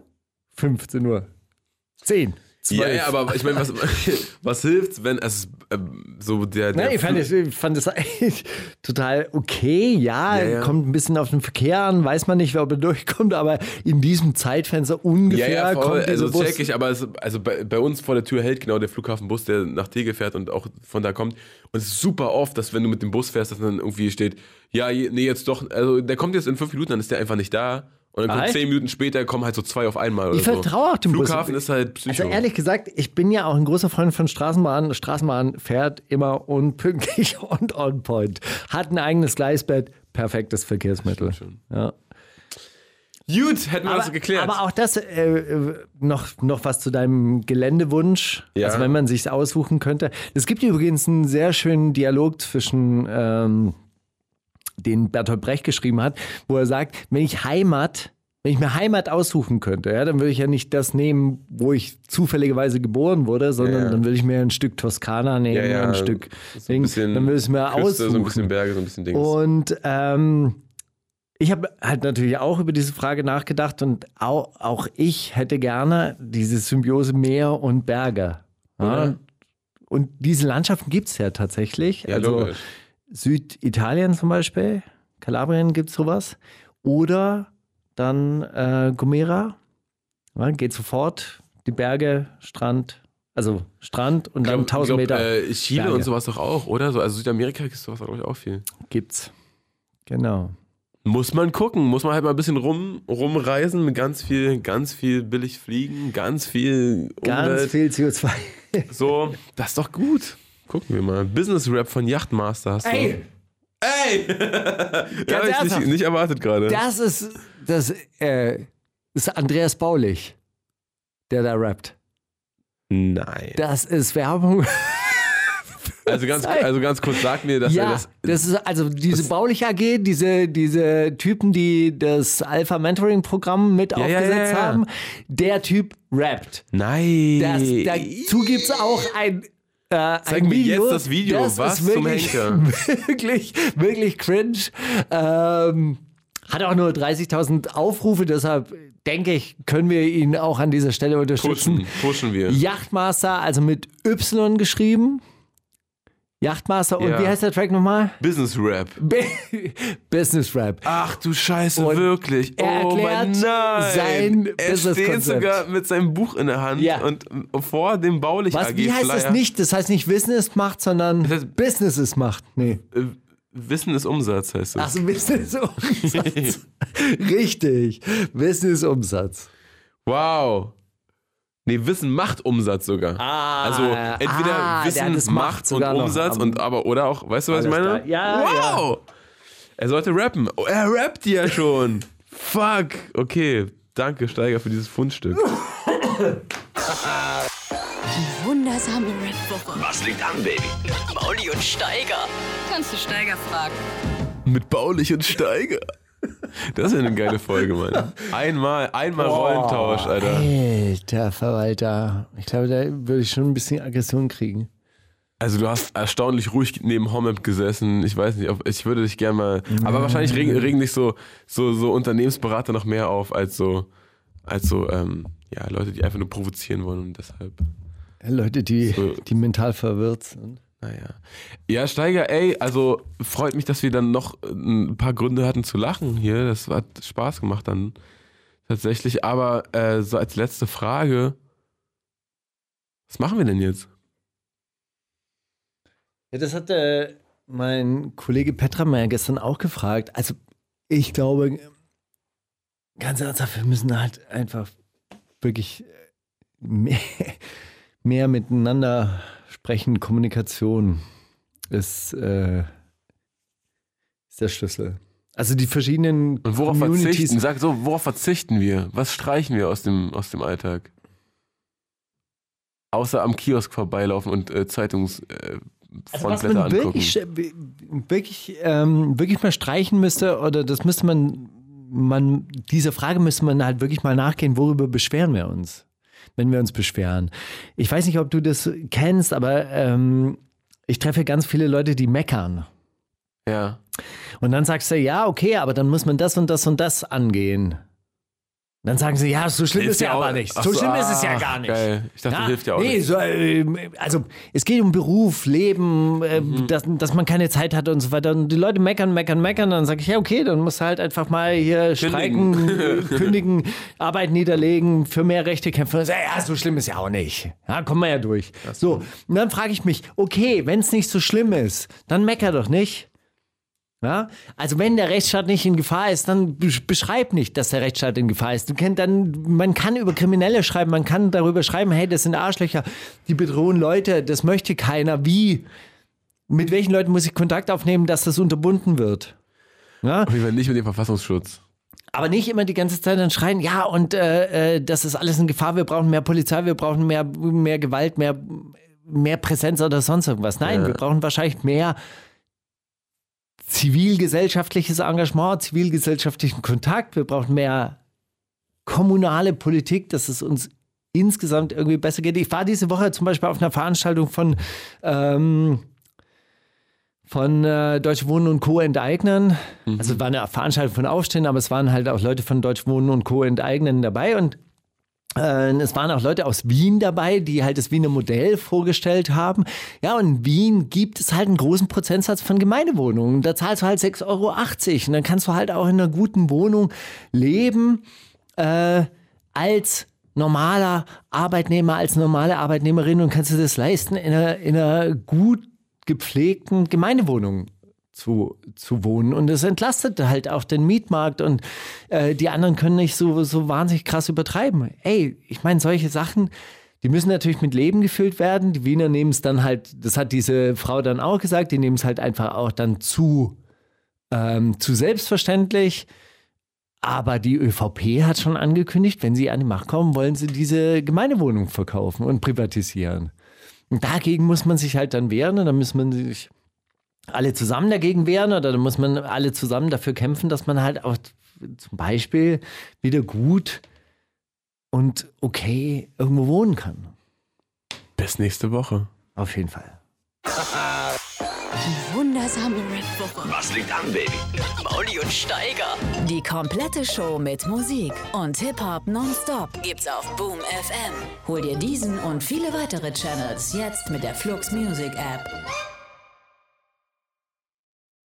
15 Uhr. 10. Ja, 12. ja, aber ich meine, was, was hilft, wenn es ähm, so der. der Nein, ich fand, ich fand es eigentlich total okay. Ja, Ja, ja. kommt ein bisschen auf den Verkehr an, weiß man nicht, ob er durchkommt, aber in diesem Zeitfenster ungefähr ja, ja, voll. kommt Also Bus. check ich, aber es, also bei, bei uns vor der Tür hält genau der Flughafenbus, der nach Tegel fährt und auch von da kommt. Und es ist super oft, dass wenn du mit dem Bus fährst, dass dann irgendwie steht, ja, nee, jetzt doch, also der kommt jetzt in fünf Minuten, dann ist der einfach nicht da. Und dann kommt zehn Minuten später, kommen halt so zwei auf einmal. Oder Ich vertraue auch dem so. Bus. Flughafen ist halt Psycho. Also ehrlich gesagt, ich bin ja auch ein großer Freund von Straßenbahn. Straßenbahn fährt immer unpünktlich und on point. Hat ein eigenes Gleisbett, perfektes Verkehrsmittel. Ja. Gut, hätten wir Aber, das geklärt. aber auch das, äh, äh, noch, noch was zu deinem Geländewunsch, Ja. also wenn man sich aussuchen könnte. Es gibt übrigens einen sehr schönen Dialog zwischen, ähm, den Bertolt Brecht geschrieben hat, wo er sagt, wenn ich Heimat, wenn ich mir Heimat aussuchen könnte, ja, dann würde ich ja nicht das nehmen, wo ich zufälligerweise geboren wurde, sondern Ja, ja. dann würde ich mir ein Stück Toskana nehmen, Ja, ein Stück so ein Ding, dann würde ich es mir Küste, aussuchen. so ein bisschen Berge, so ein bisschen Dings. Und ähm, ich habe halt natürlich auch über diese Frage nachgedacht und auch, auch ich hätte gerne diese Symbiose Meer und Berge. Mhm. Und diese Landschaften gibt es ja tatsächlich. ja, also logisch. Süditalien zum Beispiel, Kalabrien gibt es sowas. Oder dann äh, Gomera. Ja, geht sofort, die Berge, Strand, also Strand und dann glaub- 1000 ich glaub, Meter Äh, Chile Berge. und sowas doch auch, oder? So, also Südamerika gibt es sowas, glaube ich, auch viel. gibt's. Genau. Muss man gucken, muss man halt mal ein bisschen rum, rumreisen mit ganz viel, ganz viel billig fliegen, ganz viel Ganz Umwelt. viel CO2. So, das ist doch gut. Gucken wir mal. Business Rap von Yachtmaster hast du. Ey, Ey! ja, ich ernsthaft? nicht, nicht erwartet gerade. das ist, das, äh, ist Andreas Baulich, der da rappt. Nein. Das ist Werbung. Also ganz, also ganz kurz, sag mir, dass er ja, das. das ist also diese Baulich AG, diese, diese Typen, die das Alpha Mentoring Programm mit ja, aufgesetzt ja. haben, der Typ rappt. Nein. Das, dazu gibt es auch ein, äh, Zeig mir Video. jetzt das Video. Das Was ist zum wirklich, Henker? Wirklich, wirklich cringe. Ähm, hat auch nur 30.000 Aufrufe, deshalb denke ich, können wir ihn auch an dieser Stelle unterstützen. Pushen, pushen wir. Yachtmaster, also mit Y geschrieben. Yachtmaster und Ja. wie heißt der Track nochmal? Business Rap. Business Rap. Ach du Scheiße, Und wirklich. er oh mein nein. sein er steht sogar mit seinem Buch in der Hand Ja. und vor dem baulich Was, AG wie heißt Flyer. das nicht? Das heißt nicht Wissen ist Macht, sondern heißt- Business ist Macht. Nee. Äh, Wissen ist Umsatz, heißt das. Ach so, Wissen ist Umsatz. Richtig. Wissen ist Umsatz. Wow. Nee, Wissen macht Umsatz sogar. Ah, also entweder ah, der hat das Wissen Macht macht und Umsatz und aber oder auch, weißt du, was ich meine? klar. Ja, wow. Er sollte rappen. Oh, er rappt ja schon. Fuck. Okay. Danke, Steiger, für dieses Fundstück. Wundersame Red Woche. Was liegt an, Baby? Mit Mauli und Steiger. Kannst du Steiger fragen? Mit Baulich und Steiger. Das ist ja eine geile Folge, Mann. Einmal, einmal Rollentausch, Alter. Alter Verwalter. Ich glaube, da würde ich schon ein bisschen Aggression kriegen. Also du hast erstaunlich ruhig neben Homemap gesessen. Ich weiß nicht, ob, ich würde dich gerne mal. Aber wahrscheinlich regen, regen dich so, so, so Unternehmensberater noch mehr auf als so, als so ähm, ja, Leute, die einfach nur provozieren wollen und deshalb. Leute, die, So. die mental verwirrt sind. Naja. Ja, Steiger, ey, also freut mich, dass wir dann noch ein paar Gründe hatten zu lachen hier. Das hat Spaß gemacht dann tatsächlich. Aber äh, so als letzte Frage, was machen wir denn jetzt? Ja, das hat äh, mein Kollege Petra Meyer gestern auch gefragt. Also, ich glaube, ganz ernsthaft, wir müssen halt einfach wirklich äh, mehr, mehr miteinander sprechen. Kommunikation ist, äh, ist der Schlüssel. Also die verschiedenen Und worauf Communities. verzichten? Sag so, worauf verzichten wir? Was streichen wir aus dem, aus dem Alltag? Außer am Kiosk vorbeilaufen und äh, Zeitungs äh, Also was man angucken. wirklich, wirklich, ähm, wirklich mal streichen müsste, oder das müsste man, man, dieser Frage müsste man halt wirklich mal nachgehen, worüber beschweren wir uns, wenn wir uns beschweren. Ich weiß nicht, ob du das kennst, aber ähm, ich treffe ganz viele Leute, die meckern. Ja. Und dann sagst du, ja, okay, aber dann muss man das und das und das angehen. Dann sagen sie, ja, so schlimm ist ja aber nicht. Ach So schlimm ist es ja ach, gar nicht. Geil. Ich dachte, Ja, hilft ja auch nee, nicht. So, ähm, also es geht um Beruf, Leben, äh, Mhm. dass, dass man keine Zeit hat und so weiter. Und die Leute meckern, meckern, meckern. Dann sage ich, ja, okay, dann musst du halt einfach mal hier streiken, äh, kündigen, Arbeit niederlegen, für mehr Rechte kämpfen. Und ja, so schlimm ist ja auch nicht. Ja, kommen wir ja durch. So, und dann frage ich mich, okay, wenn es nicht so schlimm ist, dann mecker doch nicht. Ja? Also wenn der Rechtsstaat nicht in Gefahr ist, dann besch- beschreib nicht, dass der Rechtsstaat in Gefahr ist. Du kennt dann, man kann über Kriminelle schreiben, man kann darüber schreiben, hey, das sind Arschlöcher, die bedrohen Leute, das möchte keiner. Wie? Mit welchen Leuten muss ich Kontakt aufnehmen, dass das unterbunden wird? Ja? Auf jeden Fall nicht mit dem Verfassungsschutz. Aber nicht immer die ganze Zeit dann schreien, ja, und äh, äh, das ist alles in Gefahr, wir brauchen mehr Polizei, wir brauchen mehr, mehr Gewalt, mehr, mehr Präsenz oder sonst irgendwas. Nein, Ja. wir brauchen wahrscheinlich mehr zivilgesellschaftliches Engagement, zivilgesellschaftlichen Kontakt, wir brauchen mehr kommunale Politik, dass es uns insgesamt irgendwie besser geht. Ich war diese Woche zum Beispiel auf einer Veranstaltung von ähm, von äh, Deutsche Wohnen und Co. enteignen. Also es war eine Veranstaltung von Aufstehen, aber es waren halt auch Leute von Deutsche Wohnen und Co. enteignen dabei und es waren auch Leute aus Wien dabei, die halt das Wiener Modell vorgestellt haben. Ja, und in Wien gibt es halt einen großen Prozentsatz von Gemeindewohnungen. Da zahlst du halt 6,80 Euro. Und dann kannst du halt auch in einer guten Wohnung leben äh, als normaler Arbeitnehmer, als normale Arbeitnehmerin und kannst du das leisten, in einer, in einer gut gepflegten Gemeindewohnung zu, zu wohnen. Und es entlastet halt auch den Mietmarkt und äh, die anderen können nicht so, so wahnsinnig krass übertreiben. Ey, ich meine, solche Sachen, die müssen natürlich mit Leben gefüllt werden. Die Wiener nehmen es dann halt, das hat diese Frau dann auch gesagt, die nehmen es halt einfach auch dann zu, ähm, zu selbstverständlich. Aber die ÖVP hat schon angekündigt, wenn sie an die Macht kommen, wollen sie diese Gemeindewohnung verkaufen und privatisieren. Und dagegen muss man sich halt dann wehren und dann muss man sich alle zusammen dagegen wehren oder dann muss man alle zusammen dafür kämpfen, dass man halt auch zum Beispiel wieder gut und okay irgendwo wohnen kann. Bis nächste Woche. Auf jeden Fall. Die wundersame Red Booker. Was liegt an, Baby? Mauli und Steiger. Die komplette Show mit Musik und Hip-Hop nonstop gibt's auf Boom FM. Hol dir diesen und viele weitere Channels jetzt mit der Flux Music App.